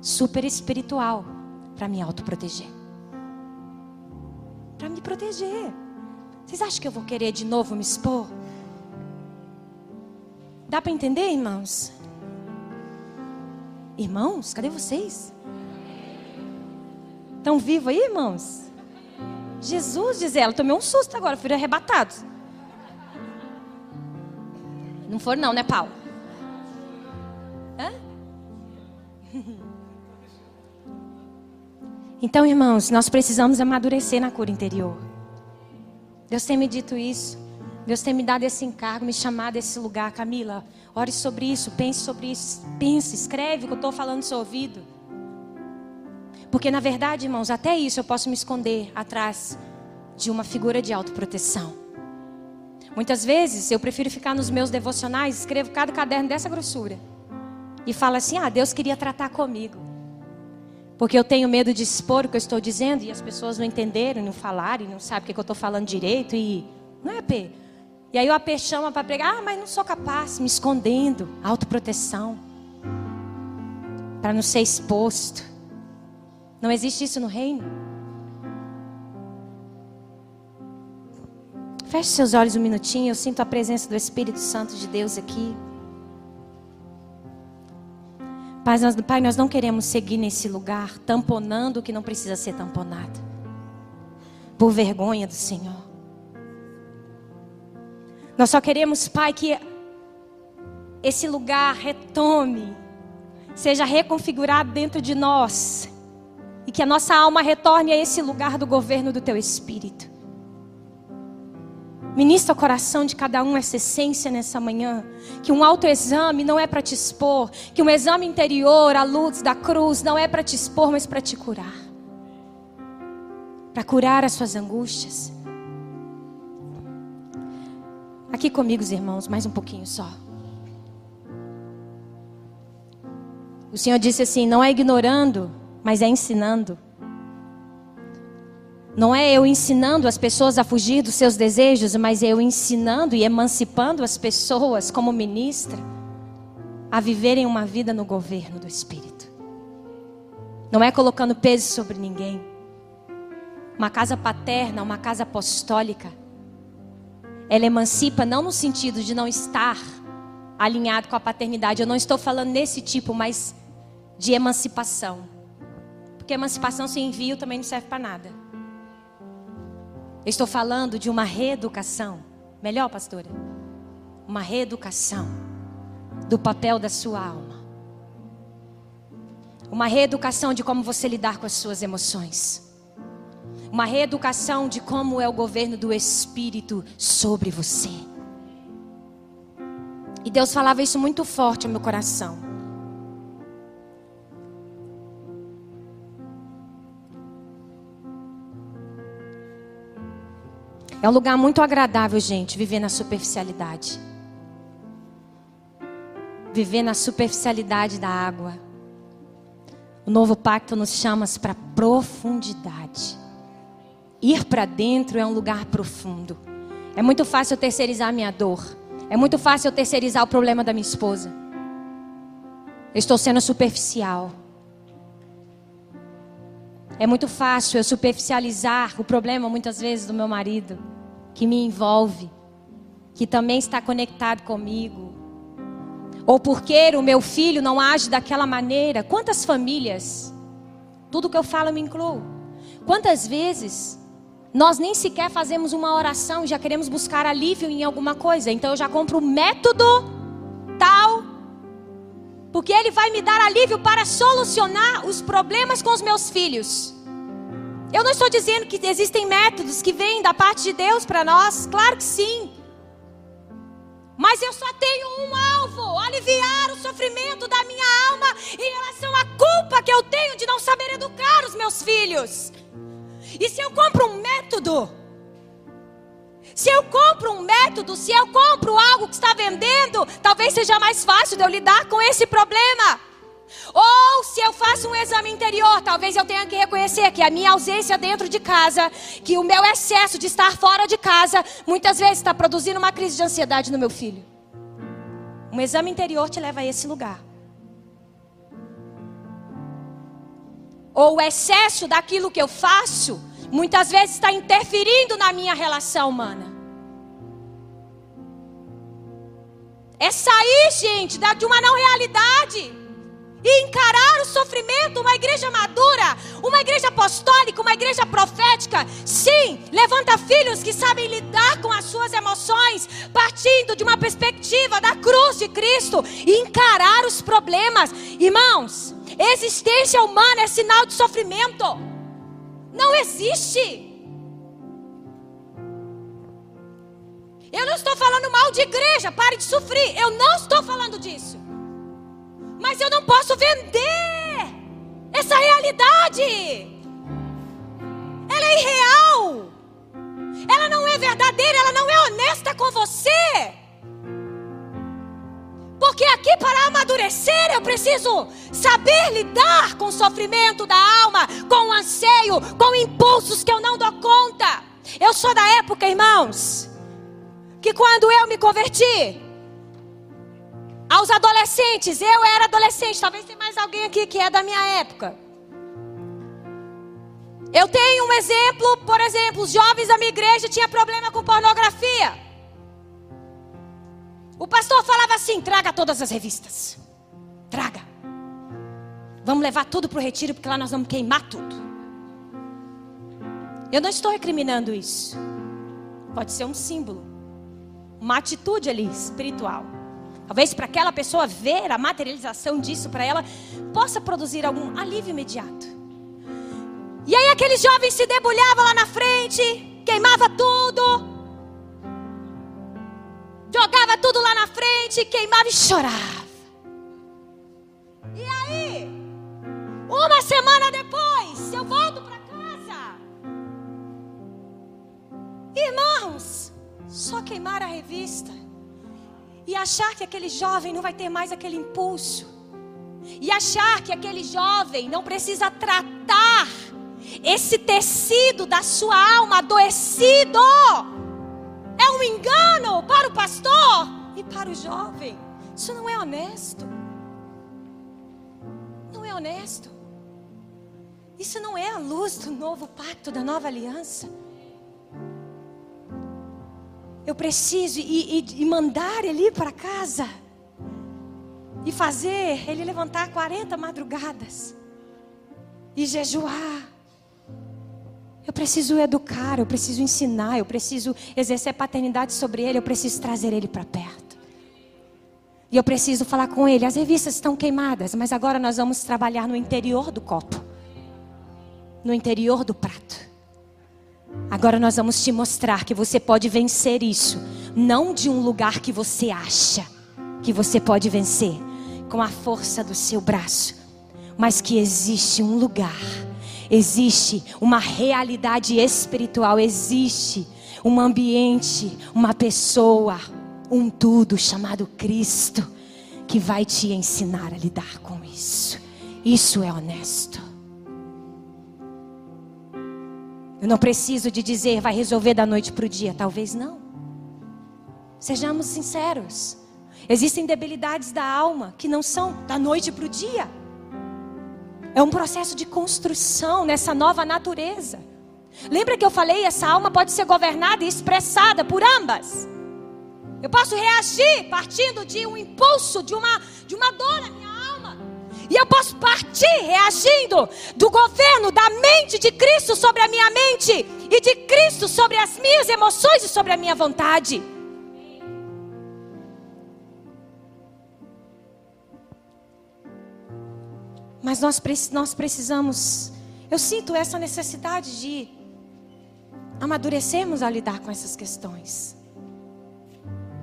super espiritual para me autoproteger. Para me proteger. Vocês acham que eu vou querer de novo me expor? Dá para entender, irmãos? Irmãos, cadê vocês? Estão vivos aí, irmãos? Jesus, diz ela, tomei um susto agora, fui arrebatado. Não for não, né, Paulo? Hã? [laughs] Então, irmãos, nós precisamos amadurecer na cura interior. Deus tem me dito isso. Deus tem me dado esse encargo, me chamado a esse lugar. Camila, ore sobre isso, pense sobre isso. Pense, escreve o que eu estou falando no seu ouvido. Porque, na verdade, irmãos, até isso eu posso me esconder atrás de uma figura de autoproteção. Muitas vezes eu prefiro ficar nos meus devocionais, escrevo cada caderno dessa grossura. E falo assim: ah, Deus queria tratar comigo. Porque eu tenho medo de expor o que eu estou dizendo e as pessoas não entenderem, não falarem, não sabem o que eu estou falando direito. E não é P. E aí o AP chama para pregar: ah, mas não sou capaz, me escondendo, autoproteção. Para não ser exposto. Não existe isso no reino. Feche seus olhos um minutinho, eu sinto a presença do Espírito Santo de Deus aqui. Pai nós, Pai, nós não queremos seguir nesse lugar tamponando o que não precisa ser tamponado. Por vergonha do Senhor. Nós só queremos, Pai, que esse lugar retome, seja reconfigurado dentro de nós. E que a nossa alma retorne a esse lugar do governo do Teu Espírito. Ministra o coração de cada um essa essência nessa manhã. Que um autoexame não é para te expor. Que um exame interior, a luz da cruz, não é para te expor, mas para te curar. Para curar as suas angústias. Aqui comigo, os irmãos, mais um pouquinho só. O Senhor disse assim: não é ignorando, mas é ensinando. Não é eu ensinando as pessoas a fugir dos seus desejos, mas eu ensinando e emancipando as pessoas como ministra a viverem uma vida no governo do Espírito. Não é colocando peso sobre ninguém. Uma casa paterna, uma casa apostólica, ela emancipa não no sentido de não estar alinhado com a paternidade. Eu não estou falando nesse tipo, mas de emancipação. Porque emancipação sem envio também não serve para nada. Eu estou falando de uma reeducação. Melhor, pastora? Uma reeducação do papel da sua alma. Uma reeducação de como você lidar com as suas emoções. Uma reeducação de como é o governo do Espírito sobre você. E Deus falava isso muito forte no meu coração. É um lugar muito agradável, gente, viver na superficialidade. viver na superficialidade da água. O novo pacto nos chama para profundidade. Ir para dentro é um lugar profundo. É muito fácil eu terceirizar a minha dor. É muito fácil eu terceirizar o problema da minha esposa. Eu estou sendo superficial. É muito fácil eu superficializar o problema, muitas vezes, do meu marido, que me envolve, que também está conectado comigo. Ou porque o meu filho não age daquela maneira. Quantas famílias, tudo que eu falo me incluo. Quantas vezes nós nem sequer fazemos uma oração e já queremos buscar alívio em alguma coisa. Então eu já compro o método tal, porque ele vai me dar alívio para solucionar os problemas com os meus filhos. Eu não estou dizendo que existem métodos que vêm da parte de Deus para nós, claro que sim. Mas eu só tenho um alvo: aliviar o sofrimento da minha alma em relação à culpa que eu tenho de não saber educar os meus filhos. E se eu compro um método, se eu compro um método, se eu compro algo que está vendendo, talvez seja mais fácil de eu lidar com esse problema. Ou se eu faço um exame interior, talvez eu tenha que reconhecer que a minha ausência dentro de casa, que o meu excesso de estar fora de casa, muitas vezes está produzindo uma crise de ansiedade no meu filho. Um exame interior te leva a esse lugar. ou o excesso daquilo que eu faço, muitas vezes está interferindo na minha relação humana. É sair, gente, de uma não realidade e encarar o sofrimento. Uma igreja madura, uma igreja apostólica, uma igreja profética. Sim, levanta filhos que sabem lidar com as suas emoções, partindo de uma perspectiva da cruz de Cristo e encarar os problemas. Irmãos, Existência humana é sinal de sofrimento. Não existe. Eu não estou falando mal de igreja, pare de sofrer. Eu não estou falando disso. Mas eu não posso vender essa realidade. Ela é irreal. Ela não é verdadeira, ela não é honesta com você. Porque aqui para amadurecer eu preciso saber lidar com o sofrimento da alma, com o anseio, com impulsos que eu não dou conta. Eu sou da época, irmãos, que quando eu me converti, aos adolescentes, eu era adolescente, talvez tenha mais alguém aqui que é da minha época. Eu tenho um exemplo, por exemplo, os jovens da minha igreja tinham problema com pornografia. O pastor falava assim: traga todas as revistas. Traga. Vamos levar tudo para o retiro, porque lá nós vamos queimar tudo. Eu não estou recriminando isso. Pode ser um símbolo, uma atitude ali espiritual. Talvez para aquela pessoa ver a materialização disso para ela possa produzir algum alívio imediato. E aí aqueles jovens se debulhavam lá na frente, queimava tudo, jogava tudo lá na frente, queimava e chorava. E aí, uma semana depois, eu volto para casa. Irmãos, só queimar a revista e achar que aquele jovem não vai ter mais aquele impulso. E achar que aquele jovem não precisa tratar esse tecido da sua alma adoecido é um engano para o pastor e para o jovem. Isso não é honesto. Não é honesto. Isso não é a luz do novo pacto, da nova aliança. Eu preciso ir, ir, ir mandar ele para casa e fazer ele levantar 40 madrugadas e jejuar eu preciso educar, eu preciso ensinar, eu preciso exercer paternidade sobre ele, eu preciso trazer ele para perto. E eu preciso falar com ele. As revistas estão queimadas, mas agora nós vamos trabalhar no interior do copo, no interior do prato. Agora nós vamos te mostrar que você pode vencer isso, não de um lugar que você acha que você pode vencer com a força do seu braço, mas que existe um lugar Existe uma realidade espiritual, existe um ambiente, uma pessoa, um tudo chamado Cristo, que vai te ensinar a lidar com isso. Isso é honesto. Eu não preciso de dizer vai resolver da noite para o dia, talvez não. Sejamos sinceros. Existem debilidades da alma que não são da noite para o dia. É um processo de construção nessa nova natureza. Lembra que eu falei, essa alma pode ser governada e expressada por ambas. Eu posso reagir partindo de um impulso, de uma, de uma dor na minha alma. E eu posso partir reagindo do governo da mente de Cristo sobre a minha mente e de Cristo sobre as minhas emoções e sobre a minha vontade. Mas nós, nós precisamos, eu sinto essa necessidade de amadurecermos a lidar com essas questões.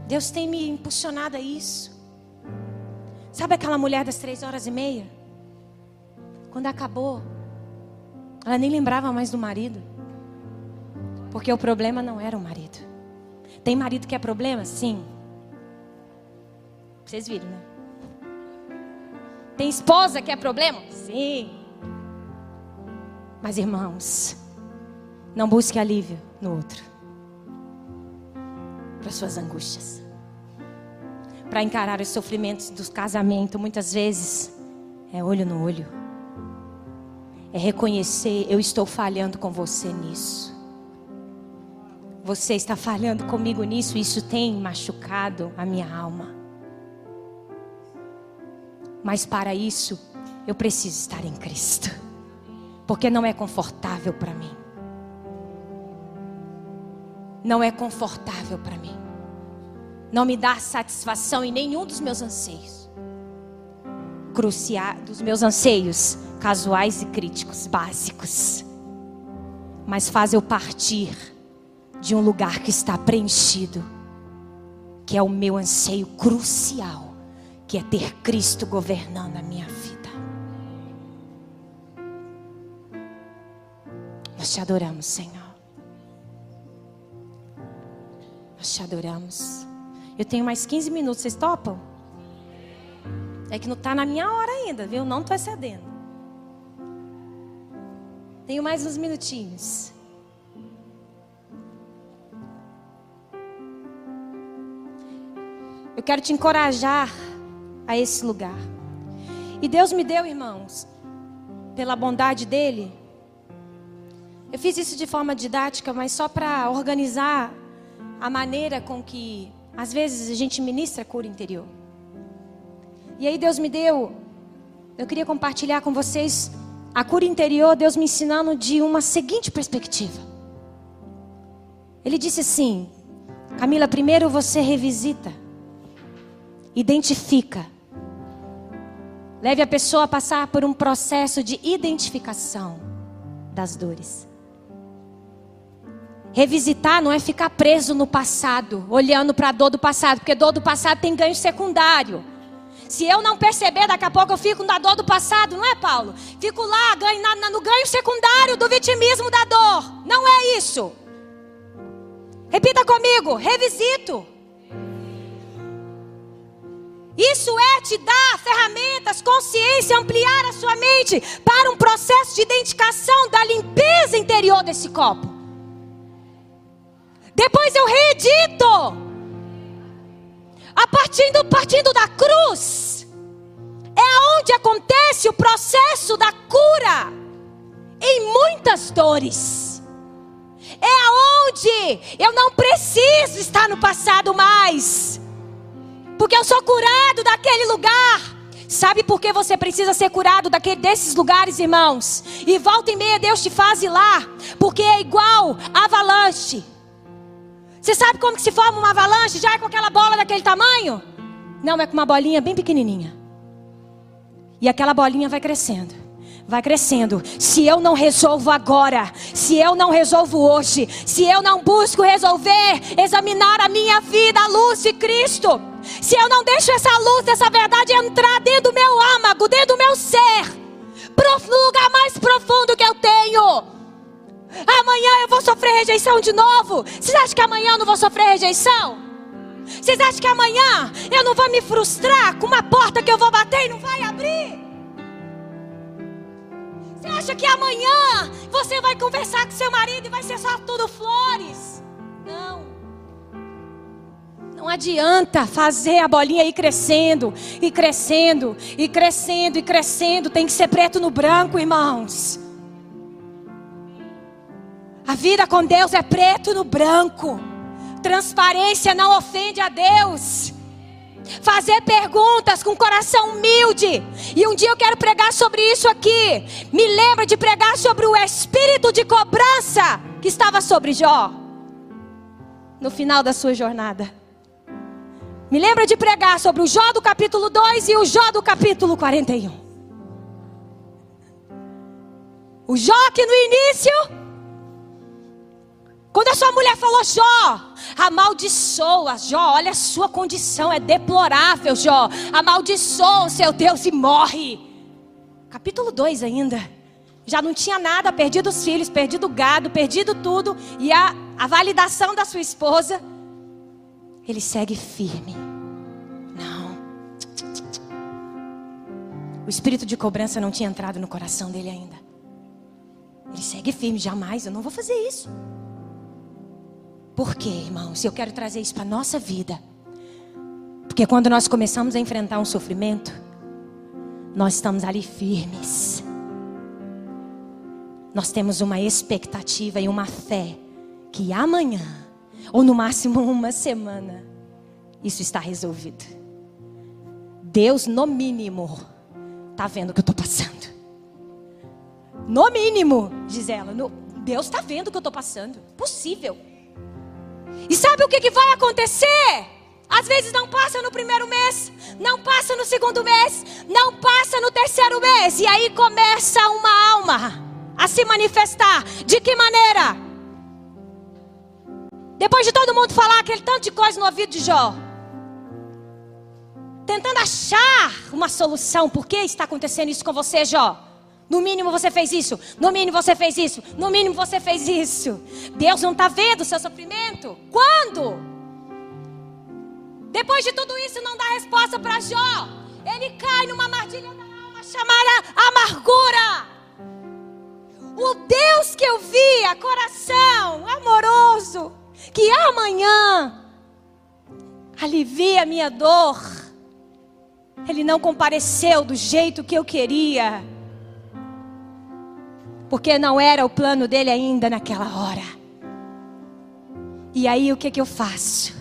Deus tem me impulsionado a isso. Sabe aquela mulher das três horas e meia? Quando acabou, ela nem lembrava mais do marido. Porque o problema não era o marido. Tem marido que é problema? Sim. Vocês viram, né? Tem esposa que é problema? Sim. Mas irmãos, não busque alívio no outro. Para suas angústias. Para encarar os sofrimentos do casamento, muitas vezes é olho no olho. É reconhecer, eu estou falhando com você nisso. Você está falhando comigo nisso, isso tem machucado a minha alma. Mas para isso, eu preciso estar em Cristo. Porque não é confortável para mim. Não é confortável para mim. Não me dá satisfação em nenhum dos meus anseios. Cruciar dos meus anseios casuais e críticos básicos. Mas faz eu partir de um lugar que está preenchido, que é o meu anseio crucial que é ter Cristo governando a minha vida. Nós te adoramos, Senhor. Nós te adoramos. Eu tenho mais 15 minutos, vocês topam? É que não está na minha hora ainda, viu? Não estou excedendo. Tenho mais uns minutinhos. Eu quero te encorajar a esse lugar. E Deus me deu, irmãos, pela bondade dele. Eu fiz isso de forma didática, mas só para organizar a maneira com que às vezes a gente ministra a cura interior. E aí Deus me deu, eu queria compartilhar com vocês a cura interior, Deus me ensinando de uma seguinte perspectiva. Ele disse assim: Camila, primeiro você revisita, identifica Leve a pessoa a passar por um processo de identificação das dores. Revisitar não é ficar preso no passado, olhando para a dor do passado, porque dor do passado tem ganho secundário. Se eu não perceber, daqui a pouco eu fico na dor do passado, não é, Paulo? Fico lá ganho, no ganho secundário do vitimismo da dor. Não é isso. Repita comigo: revisito. Isso é te dar ferramentas, consciência, ampliar a sua mente para um processo de identificação da limpeza interior desse copo. Depois eu reedito. A partindo, partindo da cruz, é onde acontece o processo da cura em muitas dores. É onde eu não preciso estar no passado mais porque eu sou curado daquele lugar. Sabe por que você precisa ser curado daquele, desses lugares, irmãos? E volta e meia Deus te faz ir lá, porque é igual avalanche. Você sabe como que se forma uma avalanche? Já é com aquela bola daquele tamanho? Não, é com uma bolinha bem pequenininha. E aquela bolinha vai crescendo vai crescendo. Se eu não resolvo agora, se eu não resolvo hoje, se eu não busco resolver, examinar a minha vida à luz de Cristo, se eu não deixo essa luz, essa verdade entrar dentro do meu âmago, dentro do meu ser, no lugar mais profundo que eu tenho. Amanhã eu vou sofrer rejeição de novo. Você acha que amanhã eu não vou sofrer rejeição? Vocês acham que amanhã eu não vou me frustrar com uma porta que eu vou bater e não vai abrir? Acha que amanhã você vai conversar com seu marido e vai ser só tudo flores? Não. Não adianta fazer a bolinha ir crescendo, e crescendo, e crescendo, e crescendo. Tem que ser preto no branco, irmãos. A vida com Deus é preto no branco. Transparência não ofende a Deus. Fazer perguntas com coração humilde. E um dia eu quero pregar sobre isso aqui. Me lembra de pregar sobre o espírito de cobrança que estava sobre Jó. No final da sua jornada. Me lembra de pregar sobre o Jó do capítulo 2 e o Jó do capítulo 41. O Jó que no início quando a sua mulher falou, Jó, amaldiçoa, Jó, olha a sua condição, é deplorável, Jó. Amaldiçoa o seu Deus e morre. Capítulo 2 ainda. Já não tinha nada, perdido os filhos, perdido o gado, perdido tudo. E a, a validação da sua esposa. Ele segue firme. Não. O espírito de cobrança não tinha entrado no coração dele ainda. Ele segue firme, jamais, eu não vou fazer isso. Por quê, irmãos? Eu quero trazer isso para a nossa vida. Porque quando nós começamos a enfrentar um sofrimento, nós estamos ali firmes. Nós temos uma expectativa e uma fé que amanhã, ou no máximo [laughs] uma semana, isso está resolvido. Deus, no mínimo, está vendo o que eu estou passando. No mínimo, diz ela, no, Deus está vendo o que eu estou passando. Possível. E sabe o que, que vai acontecer? Às vezes não passa no primeiro mês, não passa no segundo mês, não passa no terceiro mês. E aí começa uma alma a se manifestar. De que maneira? Depois de todo mundo falar aquele tanto de coisa no ouvido de Jó, tentando achar uma solução, por que está acontecendo isso com você, Jó? No mínimo você fez isso. No mínimo você fez isso. No mínimo você fez isso. Deus não está vendo o seu sofrimento. Quando? Depois de tudo isso, não dá resposta para Jó. Ele cai numa armadilha da alma chamada amargura. O Deus que eu via, coração amoroso, que amanhã alivia a minha dor. Ele não compareceu do jeito que eu queria porque não era o plano dele ainda naquela hora. E aí o que, que eu faço?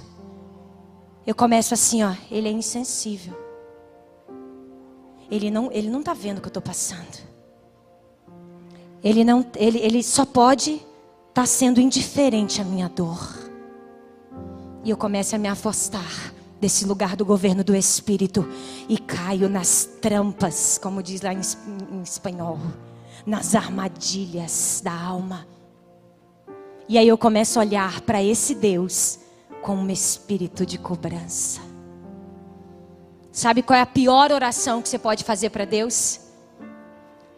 Eu começo assim, ó, ele é insensível. Ele não, ele não está vendo o que eu estou passando. Ele não, ele, ele só pode estar tá sendo indiferente à minha dor. E eu começo a me afastar desse lugar do governo do Espírito e caio nas trampas, como diz lá em, em espanhol nas armadilhas da alma. E aí eu começo a olhar para esse Deus com um espírito de cobrança. Sabe qual é a pior oração que você pode fazer para Deus?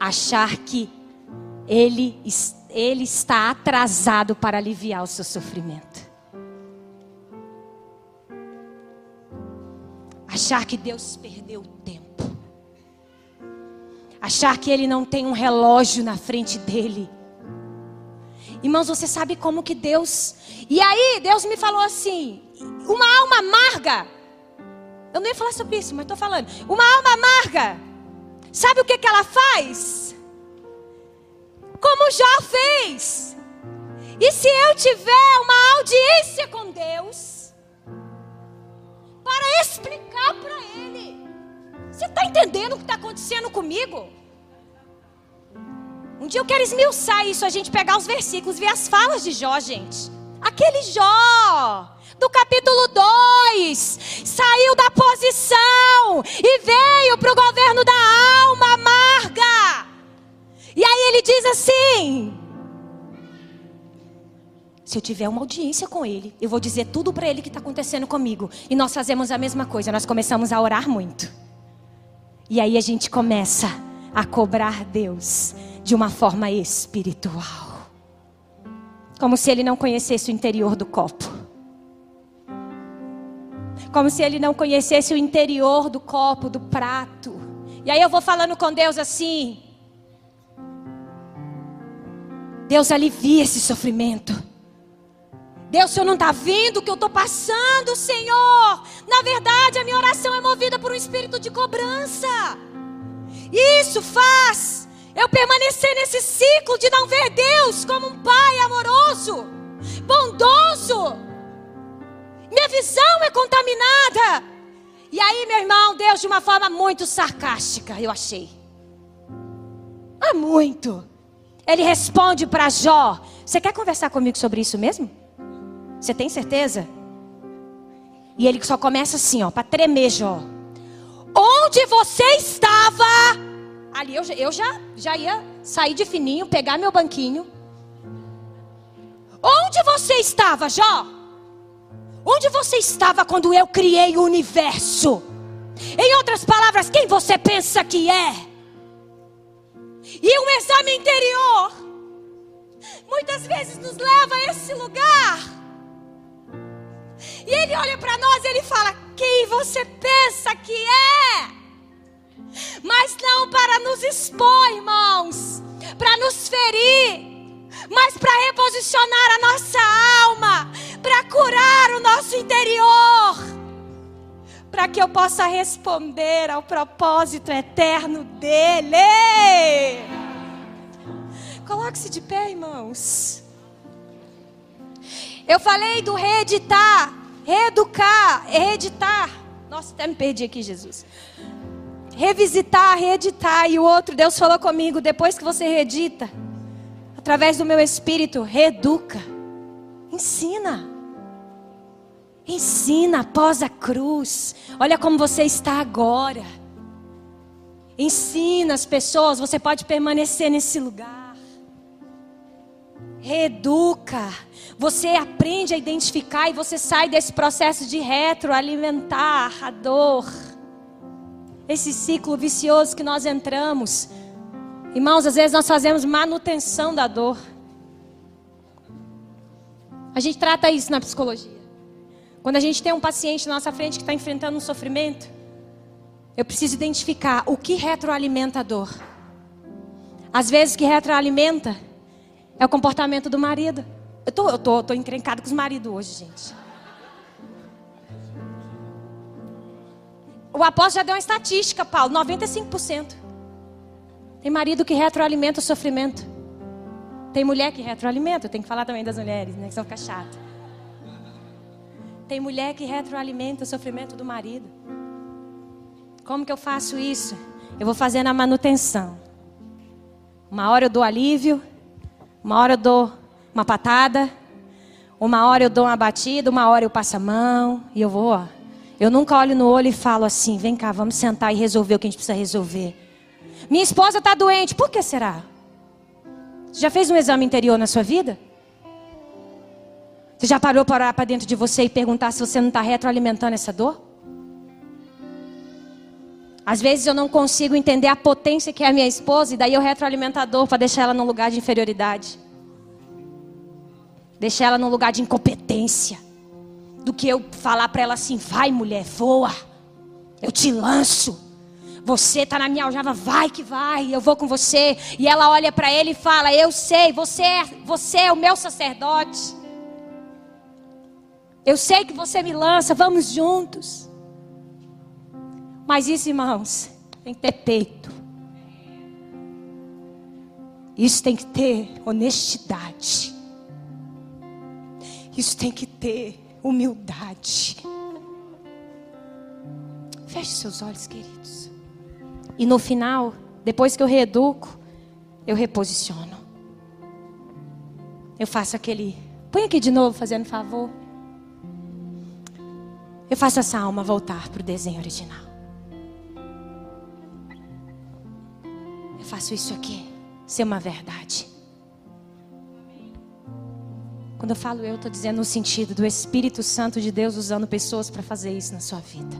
Achar que ele, ele está atrasado para aliviar o seu sofrimento. Achar que Deus perdeu o tempo achar que ele não tem um relógio na frente dele. Irmãos, você sabe como que Deus. E aí, Deus me falou assim: uma alma amarga. Eu não ia falar sobre isso, mas estou falando. Uma alma amarga. Sabe o que, que ela faz? Como Jó fez. E se eu tiver uma audiência com Deus, para explicar para Ele você está entendendo o que está acontecendo comigo? Um dia eu quero esmiuçar isso, a gente pegar os versículos, ver as falas de Jó, gente. Aquele Jó, do capítulo 2, saiu da posição e veio para o governo da alma amarga. E aí ele diz assim: se eu tiver uma audiência com ele, eu vou dizer tudo para ele que está acontecendo comigo. E nós fazemos a mesma coisa, nós começamos a orar muito. E aí a gente começa a cobrar Deus de uma forma espiritual. Como se ele não conhecesse o interior do copo. como se ele não conhecesse o interior do copo, do prato. E aí eu vou falando com Deus assim: Deus alivia esse sofrimento. Deus, o Senhor não está vendo o que eu estou passando, Senhor. Na verdade, a minha oração é movida por um espírito de cobrança. Isso faz eu permanecer nesse ciclo de não ver Deus como um Pai amoroso, bondoso. Minha visão é contaminada. E aí, meu irmão, Deus, de uma forma muito sarcástica, eu achei. Ah, muito. Ele responde para Jó: Você quer conversar comigo sobre isso mesmo? Você tem certeza? E ele só começa assim, ó, para tremer Jó. Onde você estava? Ali eu, eu já, já ia sair de fininho, pegar meu banquinho. Onde você estava, Jó? Onde você estava quando eu criei o universo? Em outras palavras, quem você pensa que é? E um exame interior muitas vezes nos leva a esse lugar. E ele olha para nós e ele fala: Quem você pensa que é? Mas não para nos expor, irmãos, para nos ferir mas para reposicionar a nossa alma, para curar o nosso interior, para que eu possa responder ao propósito eterno dele. Coloque-se de pé, irmãos. Eu falei do reeditar, reeducar, reeditar. Nossa, até me perdi aqui, Jesus. Revisitar, reeditar. E o outro, Deus falou comigo: depois que você reedita, através do meu espírito, reeduca, ensina. Ensina após a cruz. Olha como você está agora. Ensina as pessoas, você pode permanecer nesse lugar. Reeduca. Você aprende a identificar e você sai desse processo de retroalimentar a dor. Esse ciclo vicioso que nós entramos. Irmãos, às vezes nós fazemos manutenção da dor. A gente trata isso na psicologia. Quando a gente tem um paciente na nossa frente que está enfrentando um sofrimento, eu preciso identificar o que retroalimenta a dor. Às vezes o que retroalimenta é o comportamento do marido. Eu tô, eu tô, tô encrencado com os maridos hoje, gente. O apóstolo já deu uma estatística, Paulo, 95%. Tem marido que retroalimenta o sofrimento. Tem mulher que retroalimenta. Eu tenho que falar também das mulheres, né? Que são ficar chato. Tem mulher que retroalimenta o sofrimento do marido. Como que eu faço isso? Eu vou fazendo a manutenção. Uma hora eu dou alívio, uma hora eu dou uma patada, uma hora eu dou uma batida, uma hora eu passo a mão e eu vou, ó. Eu nunca olho no olho e falo assim: vem cá, vamos sentar e resolver o que a gente precisa resolver. Minha esposa está doente, por que será? Você já fez um exame interior na sua vida? Você já parou para orar para dentro de você e perguntar se você não está retroalimentando essa dor? Às vezes eu não consigo entender a potência que é a minha esposa e daí eu retroalimento a dor para deixar ela num lugar de inferioridade. Deixar ela num lugar de incompetência. Do que eu falar para ela assim: vai mulher, voa. Eu te lanço. Você está na minha aljava, vai que vai, eu vou com você. E ela olha para ele e fala: Eu sei, você é, você é o meu sacerdote. Eu sei que você me lança, vamos juntos. Mas isso, irmãos, tem que ter peito. Isso tem que ter honestidade. Isso tem que ter humildade. Feche seus olhos, queridos. E no final, depois que eu reeduco, eu reposiciono. Eu faço aquele. Põe aqui de novo, fazendo favor. Eu faço essa alma voltar para o desenho original. Faço isso aqui ser uma verdade. Quando eu falo eu, estou dizendo no sentido do Espírito Santo de Deus usando pessoas para fazer isso na sua vida.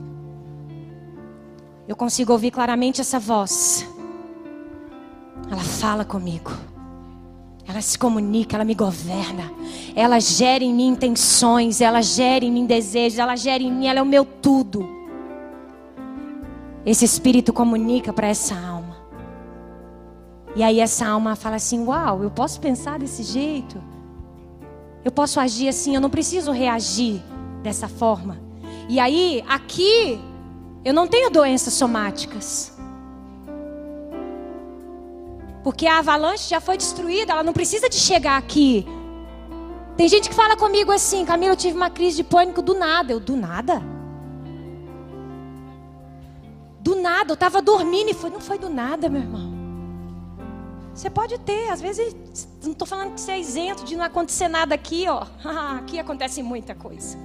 Eu consigo ouvir claramente essa voz. Ela fala comigo. Ela se comunica, ela me governa. Ela gera em mim intenções, ela gera em mim desejos, ela gera em mim, ela é o meu tudo. Esse espírito comunica para essa alma. E aí essa alma fala assim: "Uau, eu posso pensar desse jeito? Eu posso agir assim, eu não preciso reagir dessa forma". E aí, aqui eu não tenho doenças somáticas. Porque a avalanche já foi destruída, ela não precisa de chegar aqui. Tem gente que fala comigo assim, Camila, eu tive uma crise de pânico do nada. Eu, do nada? Do nada, eu estava dormindo e foi, não foi do nada, meu irmão. Você pode ter, às vezes, não estou falando que você é isento de não acontecer nada aqui, ó. [laughs] aqui acontece muita coisa.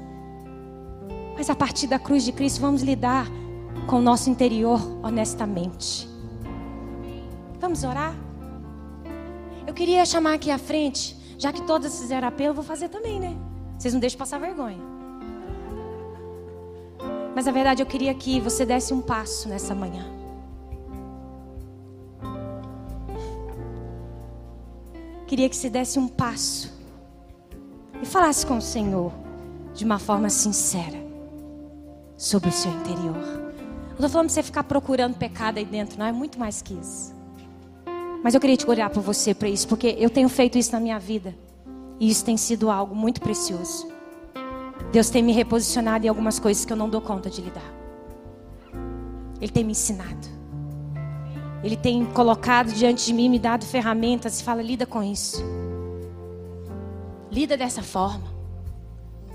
Mas a partir da cruz de Cristo, vamos lidar com o nosso interior honestamente. Vamos orar? Eu queria chamar aqui à frente, já que todas fizeram apelo, vou fazer também, né? Vocês não deixam passar vergonha. Mas a verdade, eu queria que você desse um passo nessa manhã. Queria que você desse um passo e falasse com o Senhor de uma forma sincera sobre o seu interior. Não estou falando de você ficar procurando pecado aí dentro, não é muito mais que isso. Mas eu queria te orar por você para isso, porque eu tenho feito isso na minha vida. E isso tem sido algo muito precioso. Deus tem me reposicionado em algumas coisas que eu não dou conta de lidar. Ele tem me ensinado. Ele tem colocado diante de mim, me dado ferramentas e fala: lida com isso. Lida dessa forma,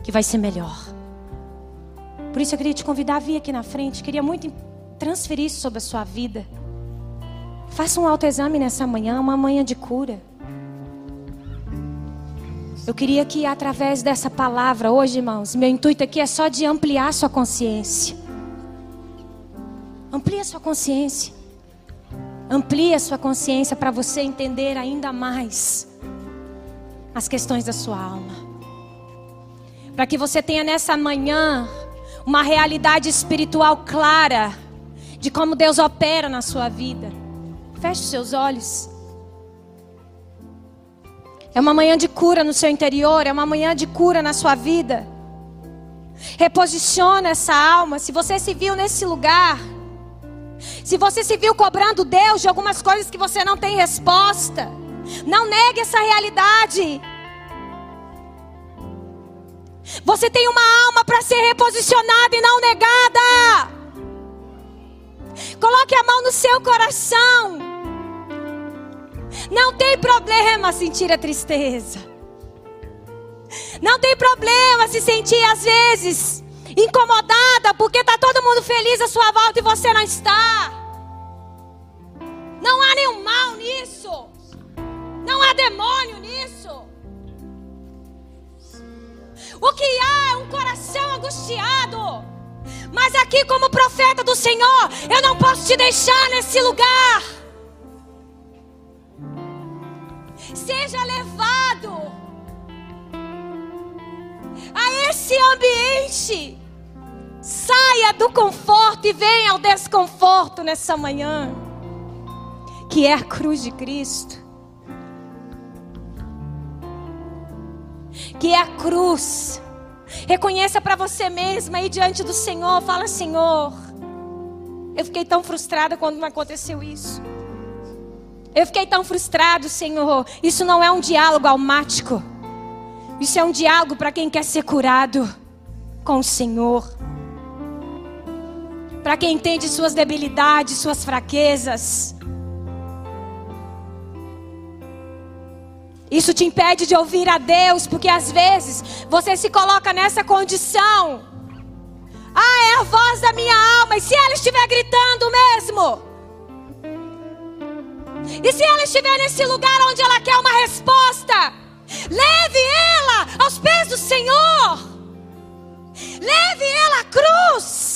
que vai ser melhor. Por isso eu queria te convidar a vir aqui na frente. Queria muito transferir isso sobre a sua vida. Faça um autoexame nessa manhã, uma manhã de cura. Eu queria que através dessa palavra hoje, irmãos, meu intuito aqui é só de ampliar sua consciência. Amplie a sua consciência. Amplie a sua consciência para você entender ainda mais as questões da sua alma. Para que você tenha nessa manhã uma realidade espiritual clara de como Deus opera na sua vida. Feche seus olhos. É uma manhã de cura no seu interior, é uma manhã de cura na sua vida. Reposiciona essa alma. Se você se viu nesse lugar, se você se viu cobrando Deus de algumas coisas que você não tem resposta, não negue essa realidade. Você tem uma alma para ser reposicionada e não negada. Coloque a mão no seu coração. Não tem problema sentir a tristeza. Não tem problema se sentir às vezes incomodada porque está todo mundo feliz à sua volta e você não está. Não há nenhum mal nisso. Não há demônio nisso. O que há é um coração angustiado. Mas aqui, como profeta do Senhor, eu não posso te deixar nesse lugar. seja levado a esse ambiente. Saia do conforto e venha ao desconforto nessa manhã, que é a cruz de Cristo. Que é a cruz. Reconheça para você mesma aí diante do Senhor. Fala, Senhor, eu fiquei tão frustrada quando não aconteceu isso. Eu fiquei tão frustrado, Senhor. Isso não é um diálogo almático. Isso é um diálogo para quem quer ser curado com o Senhor. Para quem entende suas debilidades, suas fraquezas. Isso te impede de ouvir a Deus, porque às vezes você se coloca nessa condição. Ah, é a voz da minha alma, e se ela estiver gritando mesmo? E se ela estiver nesse lugar onde ela quer uma resposta, leve ela aos pés do Senhor. Leve ela à cruz.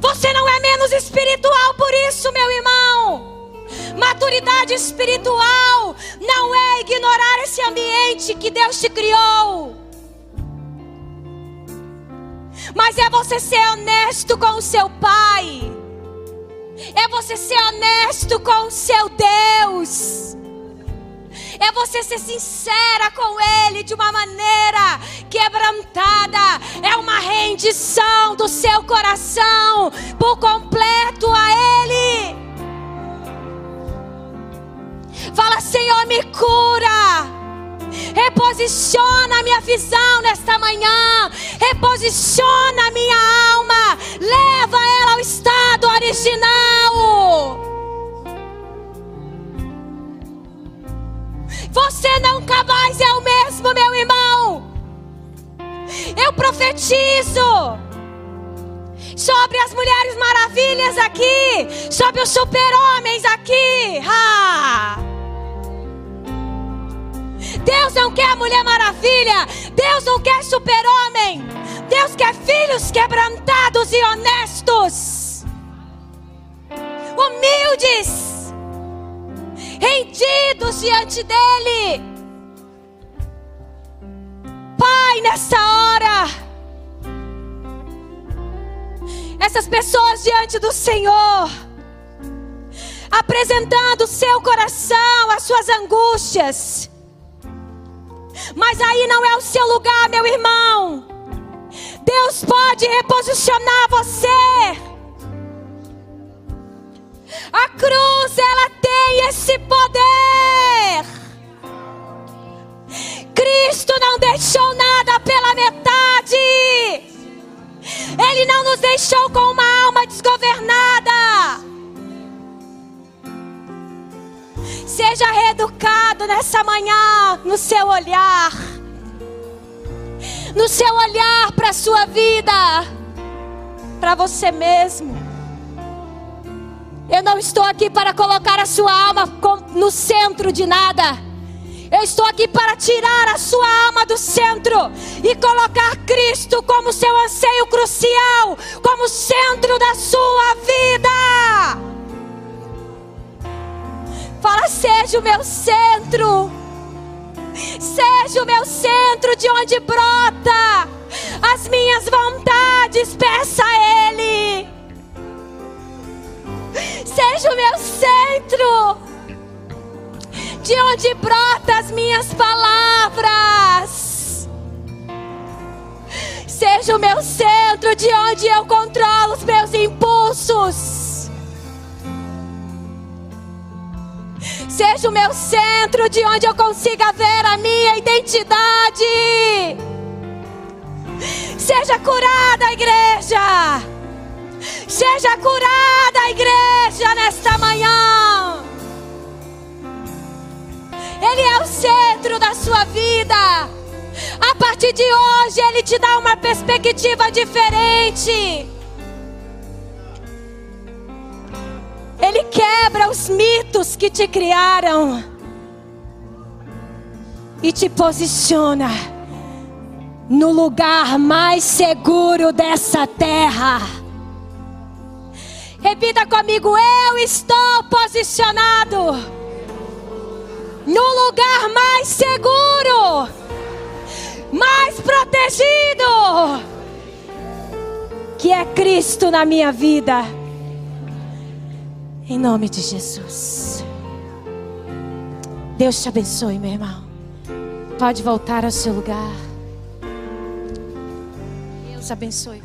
Você não é menos espiritual por isso, meu irmão. Maturidade espiritual não é ignorar esse ambiente que Deus te criou. Mas é você ser honesto com o seu pai é você ser honesto com o seu Deus. É você ser sincera com Ele de uma maneira quebrantada. É uma rendição do seu coração por completo a Ele. Fala, Senhor, me cura. Reposiciona a minha visão nesta manhã. Reposiciona a minha alma. Leva ela ao estado original. Você nunca mais é o mesmo, meu irmão. Eu profetizo sobre as mulheres maravilhas aqui, sobre os super-homens aqui. Ah! Deus não quer mulher maravilha, Deus não quer super-homem, Deus quer filhos quebrantados e honestos, humildes rendidos diante dEle. Pai, nessa hora, essas pessoas diante do Senhor, apresentando o seu coração, as suas angústias, mas aí não é o seu lugar, meu irmão. Deus pode reposicionar você. A cruz, ela tem esse poder. Cristo não deixou nada pela metade. Ele não nos deixou com uma alma desgovernada. Seja reeducado nessa manhã no seu olhar. No seu olhar para a sua vida, para você mesmo. Eu não estou aqui para colocar a sua alma no centro de nada. Eu estou aqui para tirar a sua alma do centro e colocar Cristo como seu anseio crucial, como centro da sua vida. Fala, seja o meu centro, seja o meu centro de onde brota as minhas vontades, peça a Ele seja o meu centro, de onde brotam as minhas palavras. Seja o meu centro, de onde eu controlo os meus impulsos. Seja o meu centro, de onde eu consiga ver a minha identidade. Seja curada, igreja. Seja curada a igreja nesta manhã. Ele é o centro da sua vida. A partir de hoje, Ele te dá uma perspectiva diferente. Ele quebra os mitos que te criaram e te posiciona no lugar mais seguro dessa terra. Repita comigo: Eu estou posicionado no lugar mais seguro, mais protegido, que é Cristo na minha vida. Em nome de Jesus. Deus te abençoe, meu irmão. Pode voltar ao seu lugar. Deus abençoe.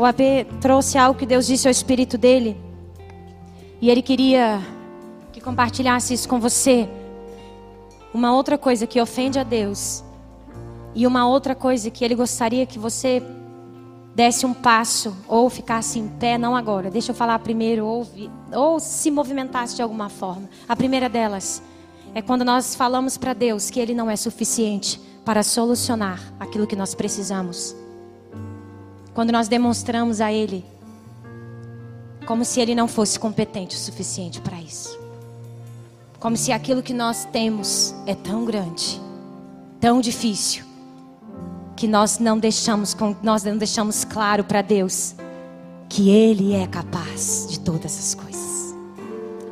O AB trouxe algo que Deus disse ao espírito dele. E ele queria que compartilhasse isso com você. Uma outra coisa que ofende a Deus. E uma outra coisa que ele gostaria que você desse um passo ou ficasse em pé, não agora, deixa eu falar primeiro, ou, ou se movimentasse de alguma forma. A primeira delas é quando nós falamos para Deus que Ele não é suficiente para solucionar aquilo que nós precisamos. Quando nós demonstramos a Ele como se Ele não fosse competente o suficiente para isso. Como se aquilo que nós temos é tão grande, tão difícil, que nós não deixamos, nós não deixamos claro para Deus que Ele é capaz de todas as coisas.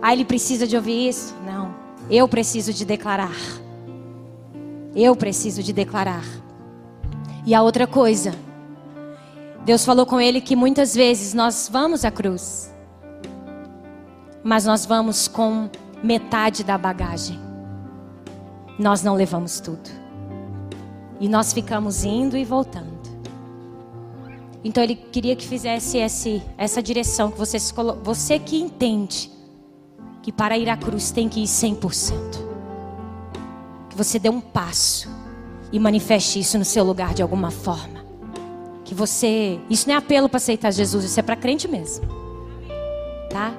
Ah, Ele precisa de ouvir isso? Não. Eu preciso de declarar. Eu preciso de declarar. E a outra coisa, Deus falou com ele que muitas vezes nós vamos à cruz, mas nós vamos com metade da bagagem. Nós não levamos tudo. E nós ficamos indo e voltando. Então ele queria que fizesse esse, essa direção, que você, você que entende que para ir à cruz tem que ir 100%. Que você dê um passo e manifeste isso no seu lugar de alguma forma. Que você, isso não é apelo para aceitar Jesus, isso é para crente mesmo. Tá?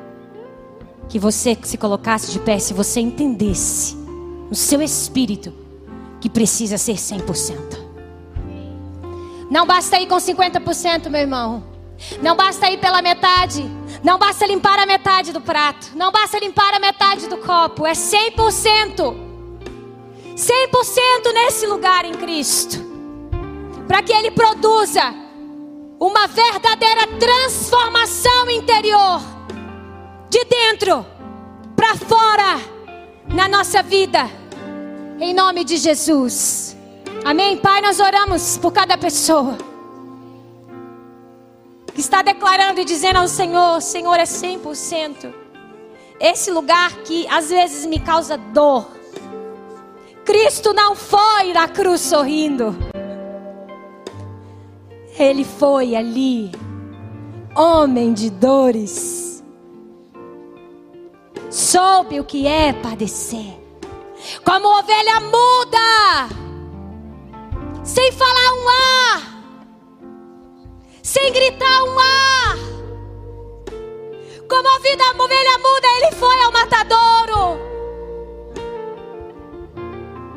que você se colocasse de pé se você entendesse no seu espírito que precisa ser 100%. Não basta ir com 50%, meu irmão. Não basta ir pela metade. Não basta limpar a metade do prato. Não basta limpar a metade do copo. É 100%. 100% nesse lugar em Cristo. Para que Ele produza uma verdadeira transformação interior de dentro para fora na nossa vida. Em nome de Jesus. Amém. Pai, nós oramos por cada pessoa que está declarando e dizendo ao Senhor: Senhor é 100%. Esse lugar que às vezes me causa dor. Cristo não foi na cruz sorrindo. Ele foi ali, homem de dores soube o que é padecer. Como ovelha muda, sem falar um ar, sem gritar um ar. Como a vida a ovelha muda, ele foi ao matadouro.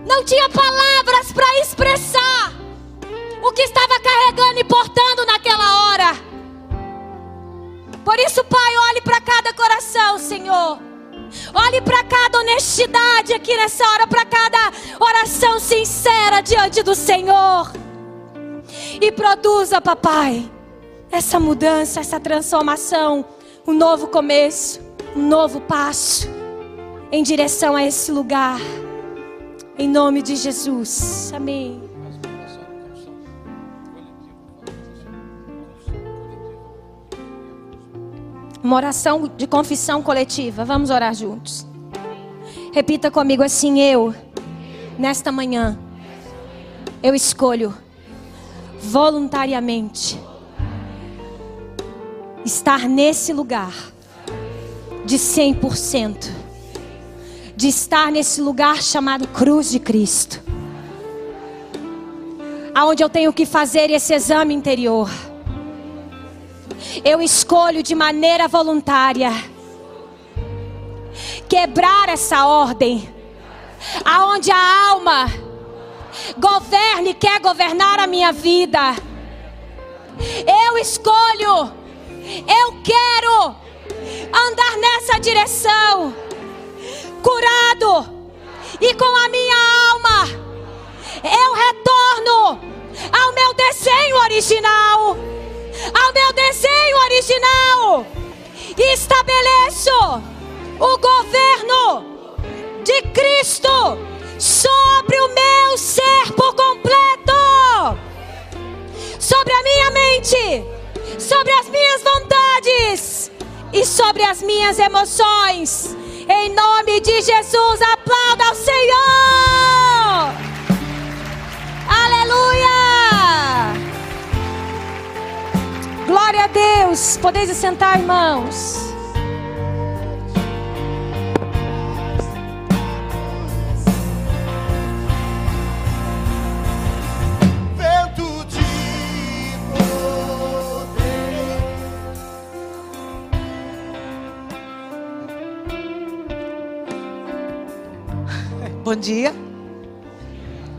Não tinha palavras para expressar o que estava carregando e portando naquela hora. Por isso, Pai, olhe para cada coração, Senhor. Olhe para cada honestidade aqui nessa hora, para cada oração sincera diante do Senhor. E produza, papai, essa mudança, essa transformação, um novo começo, um novo passo em direção a esse lugar. Em nome de Jesus. Amém. Uma oração de confissão coletiva. Vamos orar juntos. Repita comigo assim: Eu, nesta manhã, eu escolho voluntariamente estar nesse lugar de 100%, de estar nesse lugar chamado Cruz de Cristo, aonde eu tenho que fazer esse exame interior eu escolho de maneira voluntária quebrar essa ordem, aonde a alma governe, quer governar a minha vida. Eu escolho, eu quero andar nessa direção, curado, e com a minha alma, eu retorno ao meu desenho original ao meu desenho original estabeleço o governo de Cristo sobre o meu ser por completo, sobre a minha mente, sobre as minhas vontades e sobre as minhas emoções. Em nome de Jesus, aplauda ao Senhor. Aleluia! Glória a Deus. Podeis sentar, irmãos. Bom dia.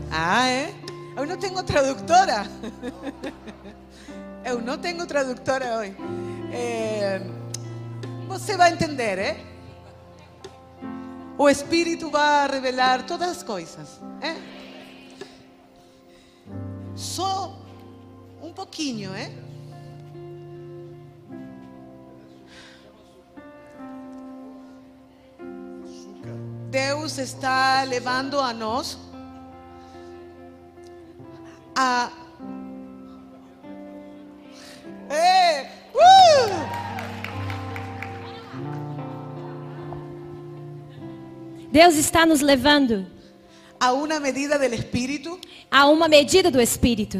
Ah, é? Eu não tenho tradutora. [laughs] Eu não tenho tradutora hoje. É, você vai entender, é? O Espírito vai revelar todas as coisas. É? Só um pouquinho, é? Deus está levando a nós a. Deus está nos levando a una medida del Espíritu a uma medida do Espírito,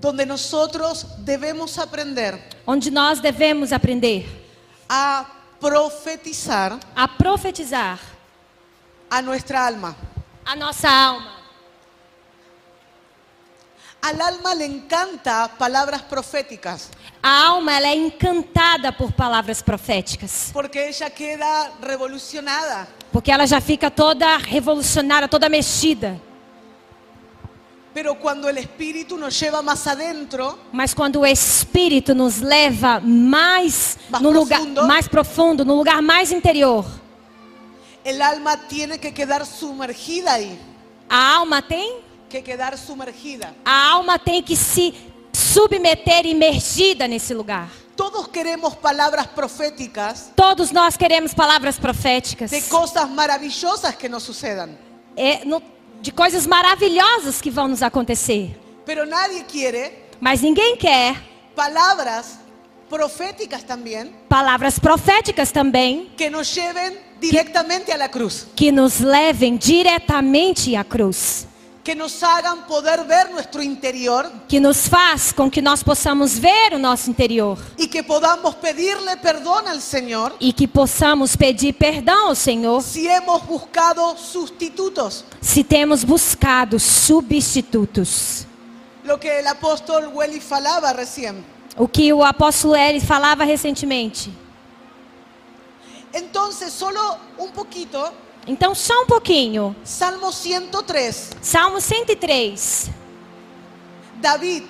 donde nosotros debemos aprender onde nós devemos aprender a profetizar a profetizar a nuestra alma. a nossa alma. Al alma le encanta palabras proféticas A alma ela é encantada por palavras proféticas, porque ella queda revolucionada. Porque ela já fica toda revolucionária, toda mexida. Pero cuando el Espíritu nos lleva más adentro, Mas quando o Espírito nos leva mais no lugar profundo. mais profundo, no lugar mais interior, el alma tiene que quedar sumergida ahí. a alma tem, Que quedar sumergida. a alma tem que se submeter imergida nesse lugar. Todos queremos palabras proféticas Todos nós queremos palavras proféticas de cosas maravillosas que nos sucedan. é, no- de coisas maravilhosas que vão nos acontecer. Pero nadie quiere Mas ninguém quer palabras proféticas también palavras proféticas também que nos lleven directamente a la cruz. que nos levem diretamente à cruz, Que nos hagan poder ver nuestro interior que nos faz com que nós possamos ver o nosso interior y que podamos pedirle perdón al Señor e que possamos pedir perdão ao Senhor si hemos buscado sustitutos. se temos buscado substitutos. Lo que el apóstol Welly falaba recién. O que o apóstolo Eli falava recentemente. Entonces, solo un poquito, Então, só um pouquinho. Salmo 103, Salmo 103. David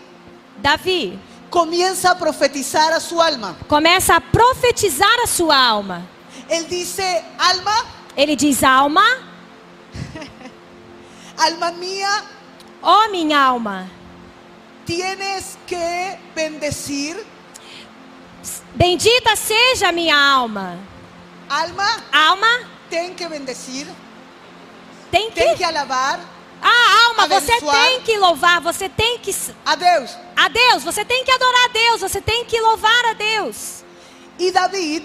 Davi comienza a profetizar a su alma. começa a profetizar a sua alma. Él dice, alma, Ele diz: Alma, [laughs] alma mía, ó minha alma, tienes que bendecir, bendita seja a minha alma. alma, Alma, ten que bendecir, tem que. que alabar Ah, alma, você tem que louvar, você tem que. a Deus. A Deus, você tem que adorar a Deus, você tem que louvar a Deus. Y David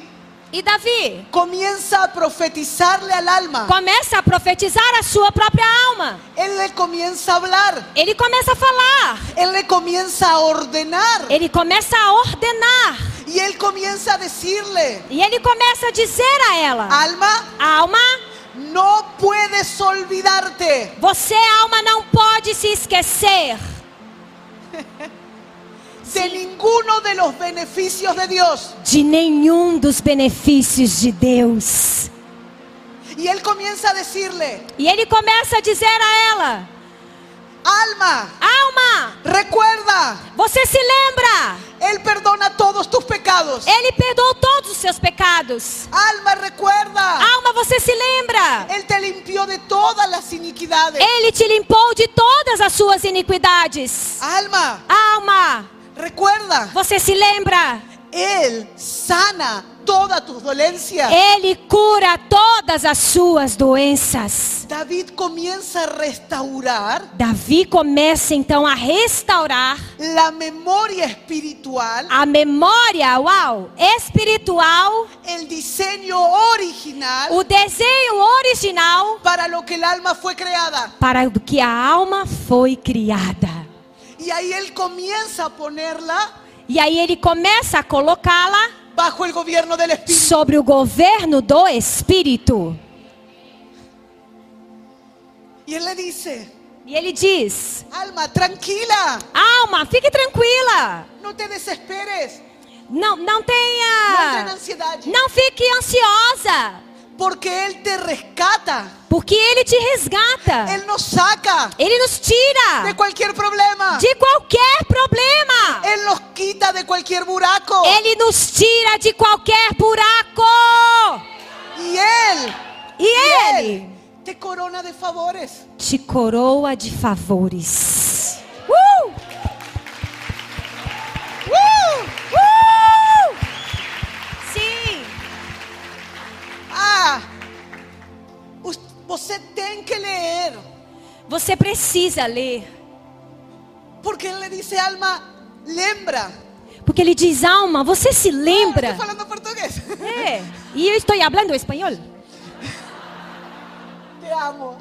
E Davi comienza a profetizarle al alma. começa a profetizar a sua própria alma. Él le comienza a hablar, Ele começa a falar, él le comienza a ordenar ele começa a ordenar. y él comienza a decirle, E ele começa a dizer a ela: alma, Alma, no puedes olvidarte você, alma, não pode se esquecer [laughs] de ninguno de los beneficios de Dios. de nenhum dos benefícios de Deus. Y él comienza a decirle, E ele começa a dizer a ela: alma, Alma, recuerda, você se lembra? Él perdona todos tus pecados. Ele perdoou todos os seus pecados. Alma, recuerda, Alma, você se lembra? Él te limpió de todas las iniquidades. Ele te limpou de todas as suas iniquidades. Alma, Alma, recuerda, você se lembra? Él sana todas tus dolencias. Ele cura todas as suas doenças. David comienza a restaurar Davi começa então a restaurar la memoria espiritual, a memória, uau, espiritual, el diseño original o desenho original para lo que el alma fue creada. para o que a alma foi criada. Y ahí él comienza a ponerla E aí ele começa a colocá-la bajo el gobierno del Espíritu. sobre o governo do Espírito. Y él le dice, E ele diz: alma, tranquila, Alma, fique tranquila. no te desesperes, Não, não no entra en tenha. ansiedad, Não fique ansiosa. Porque Él te rescata Porque Ele te resgata. Él nos saca Ele nos de tira cualquier problema. de qualquer problema. Él nos quita de cualquier buraco. Ele nos tira de qualquer buraco. Y Él, E Ele te corona de favores. te coroa de favores. Uh! ¡Uh! Uh! Ah, você tem que leer. Você precisa ler. Porque Él le dice, alma, lembra. Porque ele diz, alma, você se Estoy lembra? hablando portugués. É. E eu estou falando espanhol. Te amo.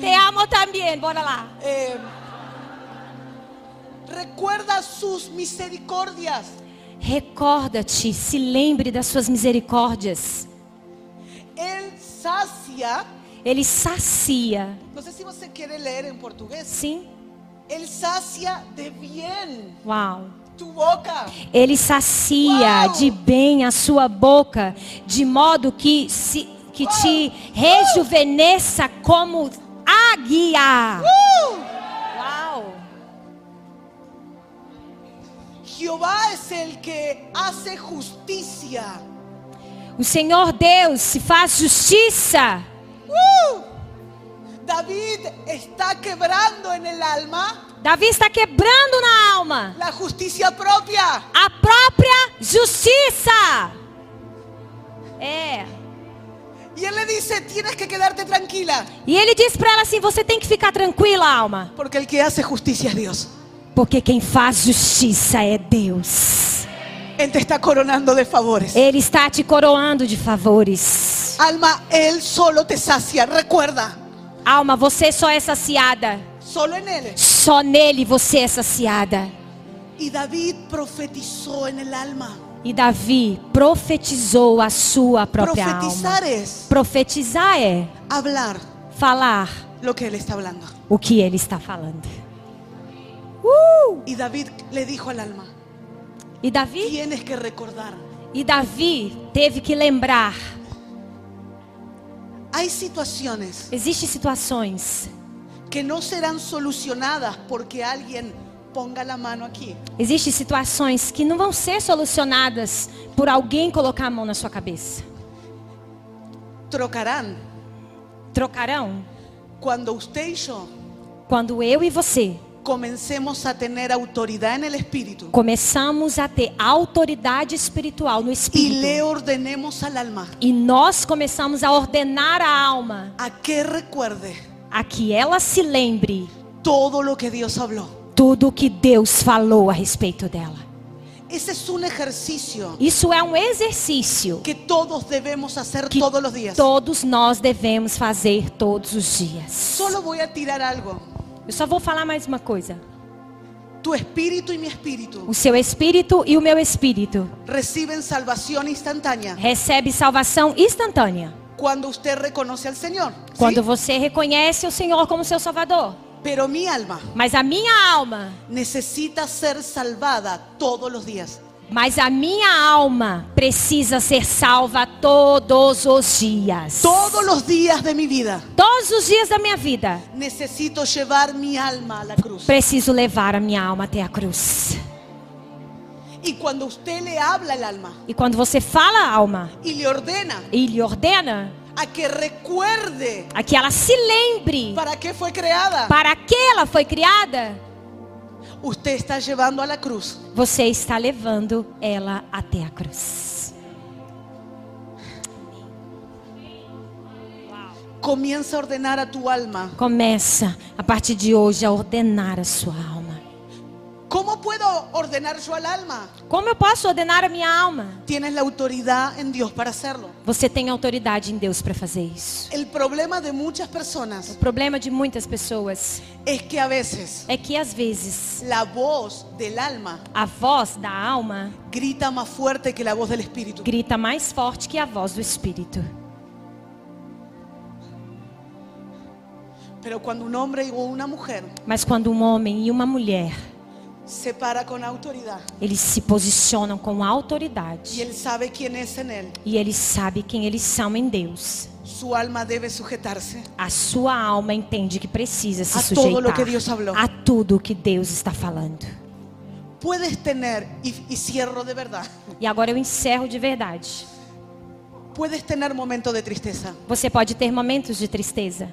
Te amo também, bora lá. Eh, recuerda sus misericordias. Recorda-te, se lembre das suas misericórdias. Él sacia. Ele sacia. No sé si você quiere leer en portugués. Sim? Él sacia de bien Uau. tu boca. Ele sacia Uau! de bem a sua boca, de modo que, se, que te rejuvenesça como águia. ¡Uh! Uau! Jehová es el que hace justicia. O Senhor Deus se faz justiça. ¡Uh! David está quebrando en el alma Davi está quebrando na alma la justicia propia. a própria justiça. É. Y él le dice, tienes que quedarte tranquila, E ele diz para ela assim: você tem que ficar tranquila, alma, porque el que hace justicia es Dios. porque quem faz justiça é Deus. Él te está coronando de favores. Ele está te coroando de favores. Alma, Él solo te sacia. Recuerda, Alma, você só é saciada. solo en Él. Só nele você é saciada. Y David profetizó en el alma. E Davi profetizou a sua própria alma. Profetizar es Profetizar é hablar falar lo que Él está hablando. o que ele está falando. Uh! Y David le dijo al alma, E Davi, tienes que recordar. e Davi teve que lembrar. Hay situaciones Existem situações, que no serán solucionadas porque alguien ponga la mano aquí. existem situações que não vão ser solucionadas por alguém colocar a mão na sua cabeça. Trocarán Trocarão cuando usted y yo quando eu e você comencemos a tener autoridad en el Espíritu começamos a ter autoridade espiritual no espírito. le ordenemos al alma E nós começamos a ordenar a alma a que recuerde a que ela se lembre todo lo que Dios habló. tudo o que Deus falou a respeito dela. Ese es un ejercicio Isso é um exercício que todos debemos hacer que todos los días. todos nós devemos fazer todos os dias. Voy a tirar algo. Eu só vou falar mais uma coisa. Tu espíritu y mi espíritu O seu espírito e o meu espírito reciben salvación instantánea recebe salvação instantânea cuando usted reconoce al Señor. ¿sí? quando você reconhece o Senhor como seu Salvador. Pero mi alma Mas a minha alma, necesita ser salvada todos los días. Mas a minha alma precisa ser salva todos os dias. Todos los días de mi vida Todos os dias da minha vida, necesito llevar mi alma la cruz. preciso levar a minha alma até a cruz. Y cuando usted le habla al alma E quando você fala a alma y le ordena e lhe ordena a que recuerde a que ela se lembre para qué fue creada, para que ela foi criada, usted está llevando a cruz você está levando ela até a cruz. Comienza a ordenar a tu alma. Começa a partir de hoje a ordenar a sua alma. ¿Cómo puedo ordenar yo al alma? Como eu posso ordenar a minha alma? Tienes la autoridad en Dios para hacerlo. Você tem autoridade em Deus para fazer isso. El problema de muchas O personas problema de muitas pessoas es que a veces é que às vezes la voz del alma a voz da alma grita más fuerte que la voz del espíritu. grita mais forte que a voz do espírito. Pero cuando un hombre o una mujer Mas quando um homem e uma mulher, se para con autoridad eles se posicionam com autoridade él sabe quién es en él, e eles sabem quem eles são em Deus, Su alma debe sujetarse A sua alma entende que precisa se A todo sujeitar que Dios habló. a tudo que Deus está falando. Puedes tener, y, y cierro de verdad, E agora eu encerro de verdade. puedes tener momentos de tristeza. Você pode ter momentos de tristeza.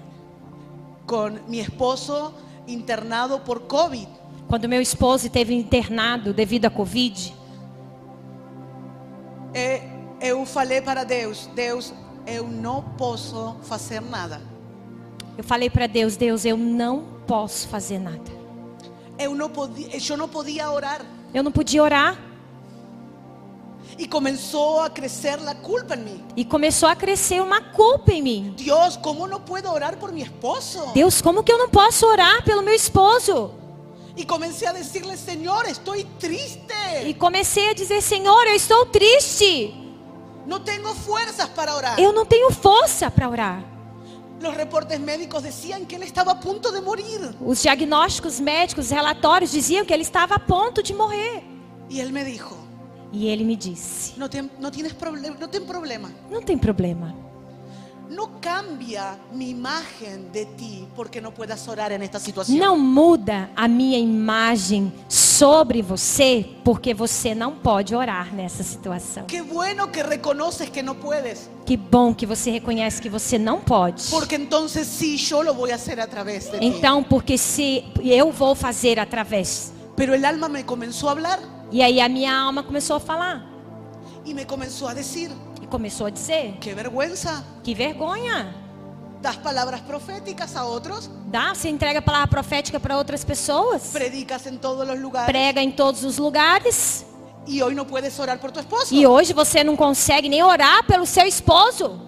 Con mi esposo internado por COVID, Quando meu esposo esteve internado devido à Covid, eh, eu falei para Deus, Deus, eu não posso fazer nada. eu falei para Deus: Deus, eu não posso fazer nada. Eu não podia, eu não podia orar. Eu não podia orar. Y comenzó a crecer la culpa en mí. E começou a crescer uma culpa em mim. Dios, ¿cómo no puedo orar por mi esposo? Deus, como que eu não posso orar pelo meu esposo? Y comencé a decirle, Señor, estoy triste. E comecei a dizer: Senhor, eu estou triste. No tengo fuerzas para orar. Eu não tenho força para orar. Los reportes médicos decían que él estaba a punto de morir. Os diagnósticos médicos, os relatórios diziam que ele estava a ponto de morrer. Y él me dijo, E ele me disse: no, te- no tienes problema, no ten problema. Não tem problema. No cambia mi imagen de ti porque no puedas orar en esta situación. Não muda a minha imagem sobre você porque você não pode orar nessa situação. Qué bueno que reconoces que no puedes, Que bom que você reconhece que você não pode. porque entonces sí, yo lo voy a hacer a través de ti. Então, porque se eu vou fazer através. Pero el alma me comenzó a hablar E aí a minha alma começou a falar y me comenzó a decir, e começou a dizer: qué vergüenza, "Que vergonha! das palabras proféticas a otros, Dá, você entrega a palavra profética para outras pessoas, predicas en todos los lugares prega em todos os lugares, y hoy no puedes orar por tu esposo. e hoje você não consegue nem orar pelo seu esposo.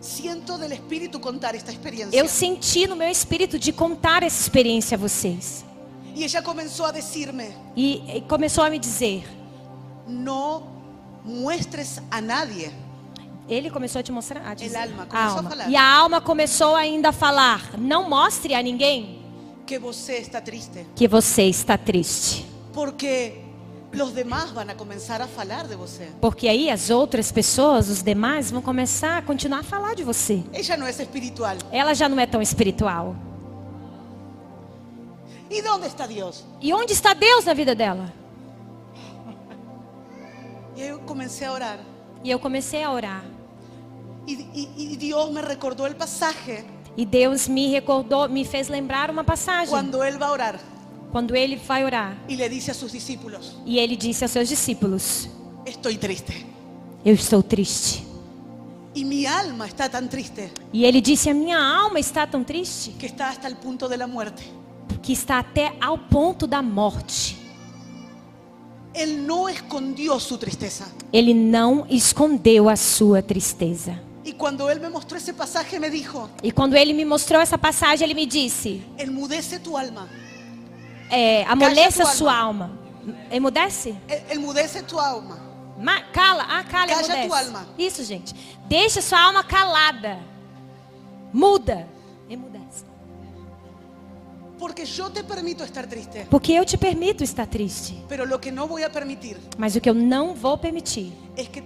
Siento del Espíritu contar esta experiencia. Eu senti no meu espírito de contar essa experiência a vocês. Y ella comenzó a decirme, E, e começou a me dizer: no muestres a nadie Ele começou a te mostrar. A dizer, alma começou a alma. falar. E a alma começou ainda a falar: Não mostre a ninguém que você está triste, que você está triste. porque los demás van a comenzar a falar de você. Porque aí as outras pessoas, os demais, vão começar a continuar a falar de você. Ella no es espiritual. Ela já não é tão espiritual. ¿Y dónde está Dios? E onde está Deus na vida dela? Y yo comencé a orar. E eu comecei a orar. Y, y- y Dios me recordó el pasaje E Deus me recordou, me fez lembrar uma passagem. cuando Él va a orar Quando ele vai orar. y le dice a sus discípulos, E ele disse aos seus discípulos: estoy triste. Eu estou triste. Y mi alma está tan triste E ele disse: A minha alma está tão triste que está hasta el punto de la muerte. que está até ao ponto da morte. Ele não escondeu a sua tristeza. Y cuando Él me mostró ese pasaje me dijo, E quando ele me mostrou essa passagem, ele me disse: enmudece tu alma. é, Amoleça tua sua alma. Emudece? E- Enmudece tu alma. Ma- cala, ah, cala, Calla emudece. tua alma. Isso, gente. Deixa sua alma calada. Muda. Emudece. Porque yo te permito estar triste. Porque eu te permito estar triste. Que Mas o que eu não vou permitir que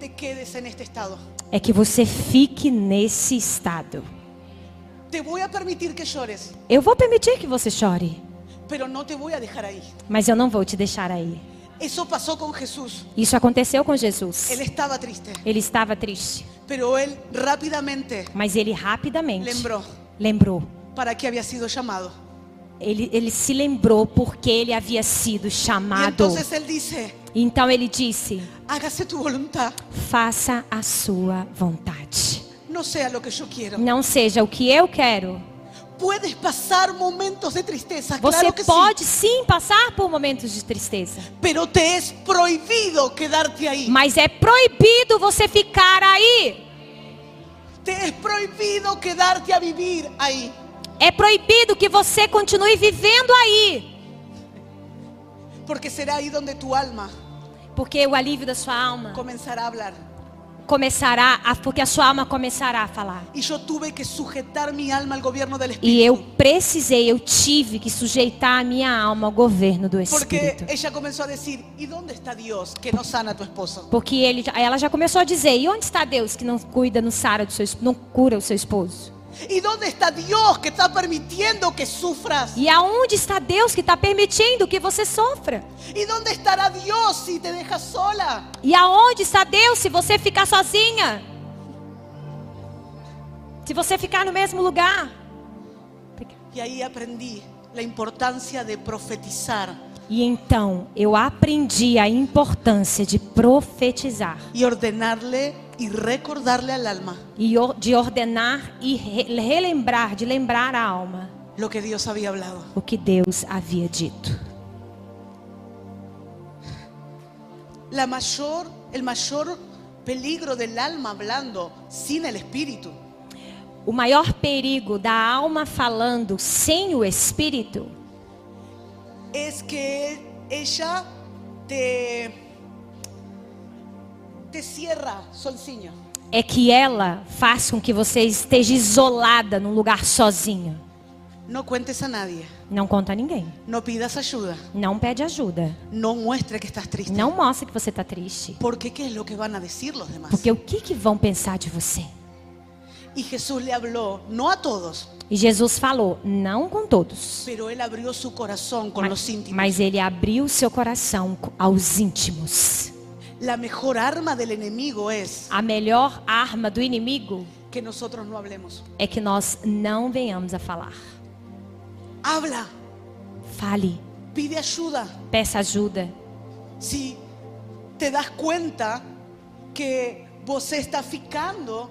é que você fique nesse estado. Que Eu vou permitir que você chore, mas eu não vou te deixar aí. Isso aconteceu com Jesus. Él estaba triste, Ele estava triste, mas ele rapidamente lembró lembrou. para qué había sido llamado. Ele, ele se lembrou porque ele havia sido chamado. entonces él dice, Então ele disse: hágase tu voluntad, Faça a sua vontade. no sea lo que yo quiero. Não seja o que eu quero. Puedes pasar momentos de tristeza, Você claro que pode sí, sim passar por momentos de tristeza, pero te es prohibido quedarte ahí. mas é proibido você ficar aí. Te es prohibido quedarte a vivir ahí. É proibido que você continue vivendo aí, Porque será ahí donde tu alma porque o alívio da sua alma comenzará a hablar. começará a, porque a sua alma começará a falar. Y yo tuve que sujetar mi alma al gobierno del E eu precisei, eu tive que sujeitar a minha alma ao governo do Porque Espírito. ella comenzó a decir, ¿y dónde está Dios que no sana a tu esposo? Porque ele, aí ela já começou a dizer: e onde está Deus que não cuida, não sara do seu, não cura o seu esposo? ¿Y dónde está Dios que está permitiendo que sufras? E aonde está Deus que está permitindo que você sofra? ¿Y dónde estará Dios si te dejas sola? E aonde está Deus se você ficar sozinha? Se você ficar no mesmo lugar? Y ahí aprendí la importancia de profetizar E então eu aprendi a importância de profetizar y ordenarle y recordarle al alma e o- de ordenar e re- relembrar, de lembrar a alma lo que Dios había hablado. o que Deus havia dito. La mayor, el mayor peligro del alma hablando sin el espíritu O maior perigo da alma falando sem o espírito es que ella te. É que ela faz com que você esteja isolada num lugar sozinha. No cuentes a nadie, Não conta a ninguém. no pidas ayuda, Não pede ajuda. no muestre que estás triste. Não mostre que você está triste. Porque ¿qué es lo que van a decir los demás? Porque o que, que vão pensar de você? Y Jesús le habló, no a todos, E Jesus falou, não com todos. Mas, mas ele abriu seu coração aos íntimos. La mejor arma del enemigo es A melhor arma do inimigo que nosotros no hablemos. é que nós não venhamos a falar. Habla, Fale, pide ayuda. peça ajuda. Si te das cuenta que você está ficando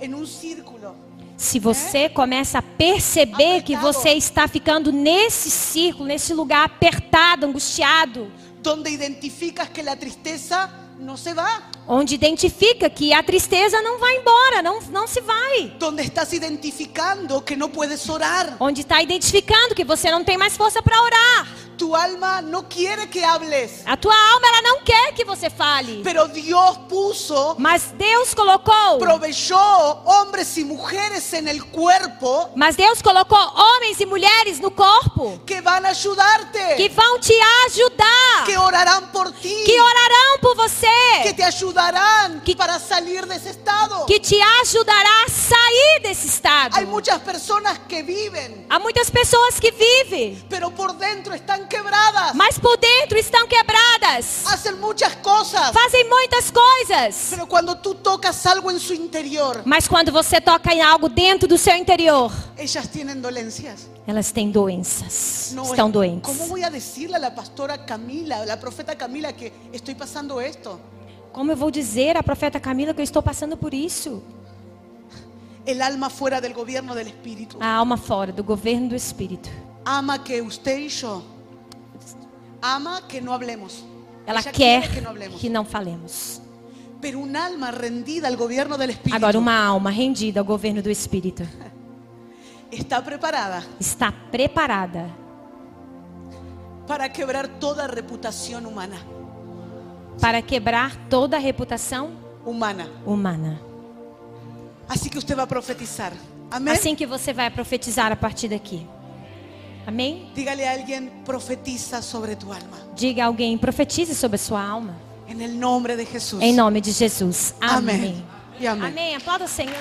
en un círculo Se você começa a perceber que Apertado. você está ficando nesse círculo, nesse lugar apertado, angustiado, donde identificas que la tristeza no se va, onde identifica que a tristeza não vai embora, não, não se vai. donde estás identificando que no puedes orar, Onde está identificando que você não tem mais força para orar. tu alma no quiere que hables, A tua alma ela não quer que você fale. pero Dios puso, Mas Deus colocou, proveyó hombres y mujeres en el cuerpo mas Deus colocou homens e mulheres no corpo que van a ayudarte, que vão te ajudar, que orarán por ti, que orarão por que você, te ayudarán Que- para salir de ese estado. que te ajudará a sair desse estado. Hay muchas personas que viven, Há muitas pessoas que vivem, pero por dentro están quebradas, mas por dentro estão quebradas, hacen muchas cosas, fazem muitas coisas. pero cuando tú tocas algo en su interior, Mas quando você toca em algo dentro do seu interior, ellas tienen dolencias. elas têm doenças, No, estão es- doentes. ¿Cómo voy a decirle a la pastora Camila, a la profeta Camila, que estoy pasando esto? Como eu vou dizer à profeta Camila que eu estou passando por isso? El alma fuera del gobierno del Espíritu. A alma fora do governo do Espírito. Ama que usted y yo, ama que no hablemos. Ela Ella quer que no hablemos. que não falemos. Pero un alma rendida al gobierno del Espíritu Agora, uma alma rendida ao governo do Espírito [laughs] está preparada está preparada para quebrar toda reputación humana. Para quebrar toda a reputação Humana. humana. Así que usted va a profetizar. Amén. Assim que você vai profetizar a partir daqui. Amém? Dígale a alguien, profetiza sobre tu alma. Diga a alguém, profetize sobre a sua alma. En el nombre de Jesús. Em nome de Jesus. Amém. Amém. E amém. Amém. Aplauda o Senhor.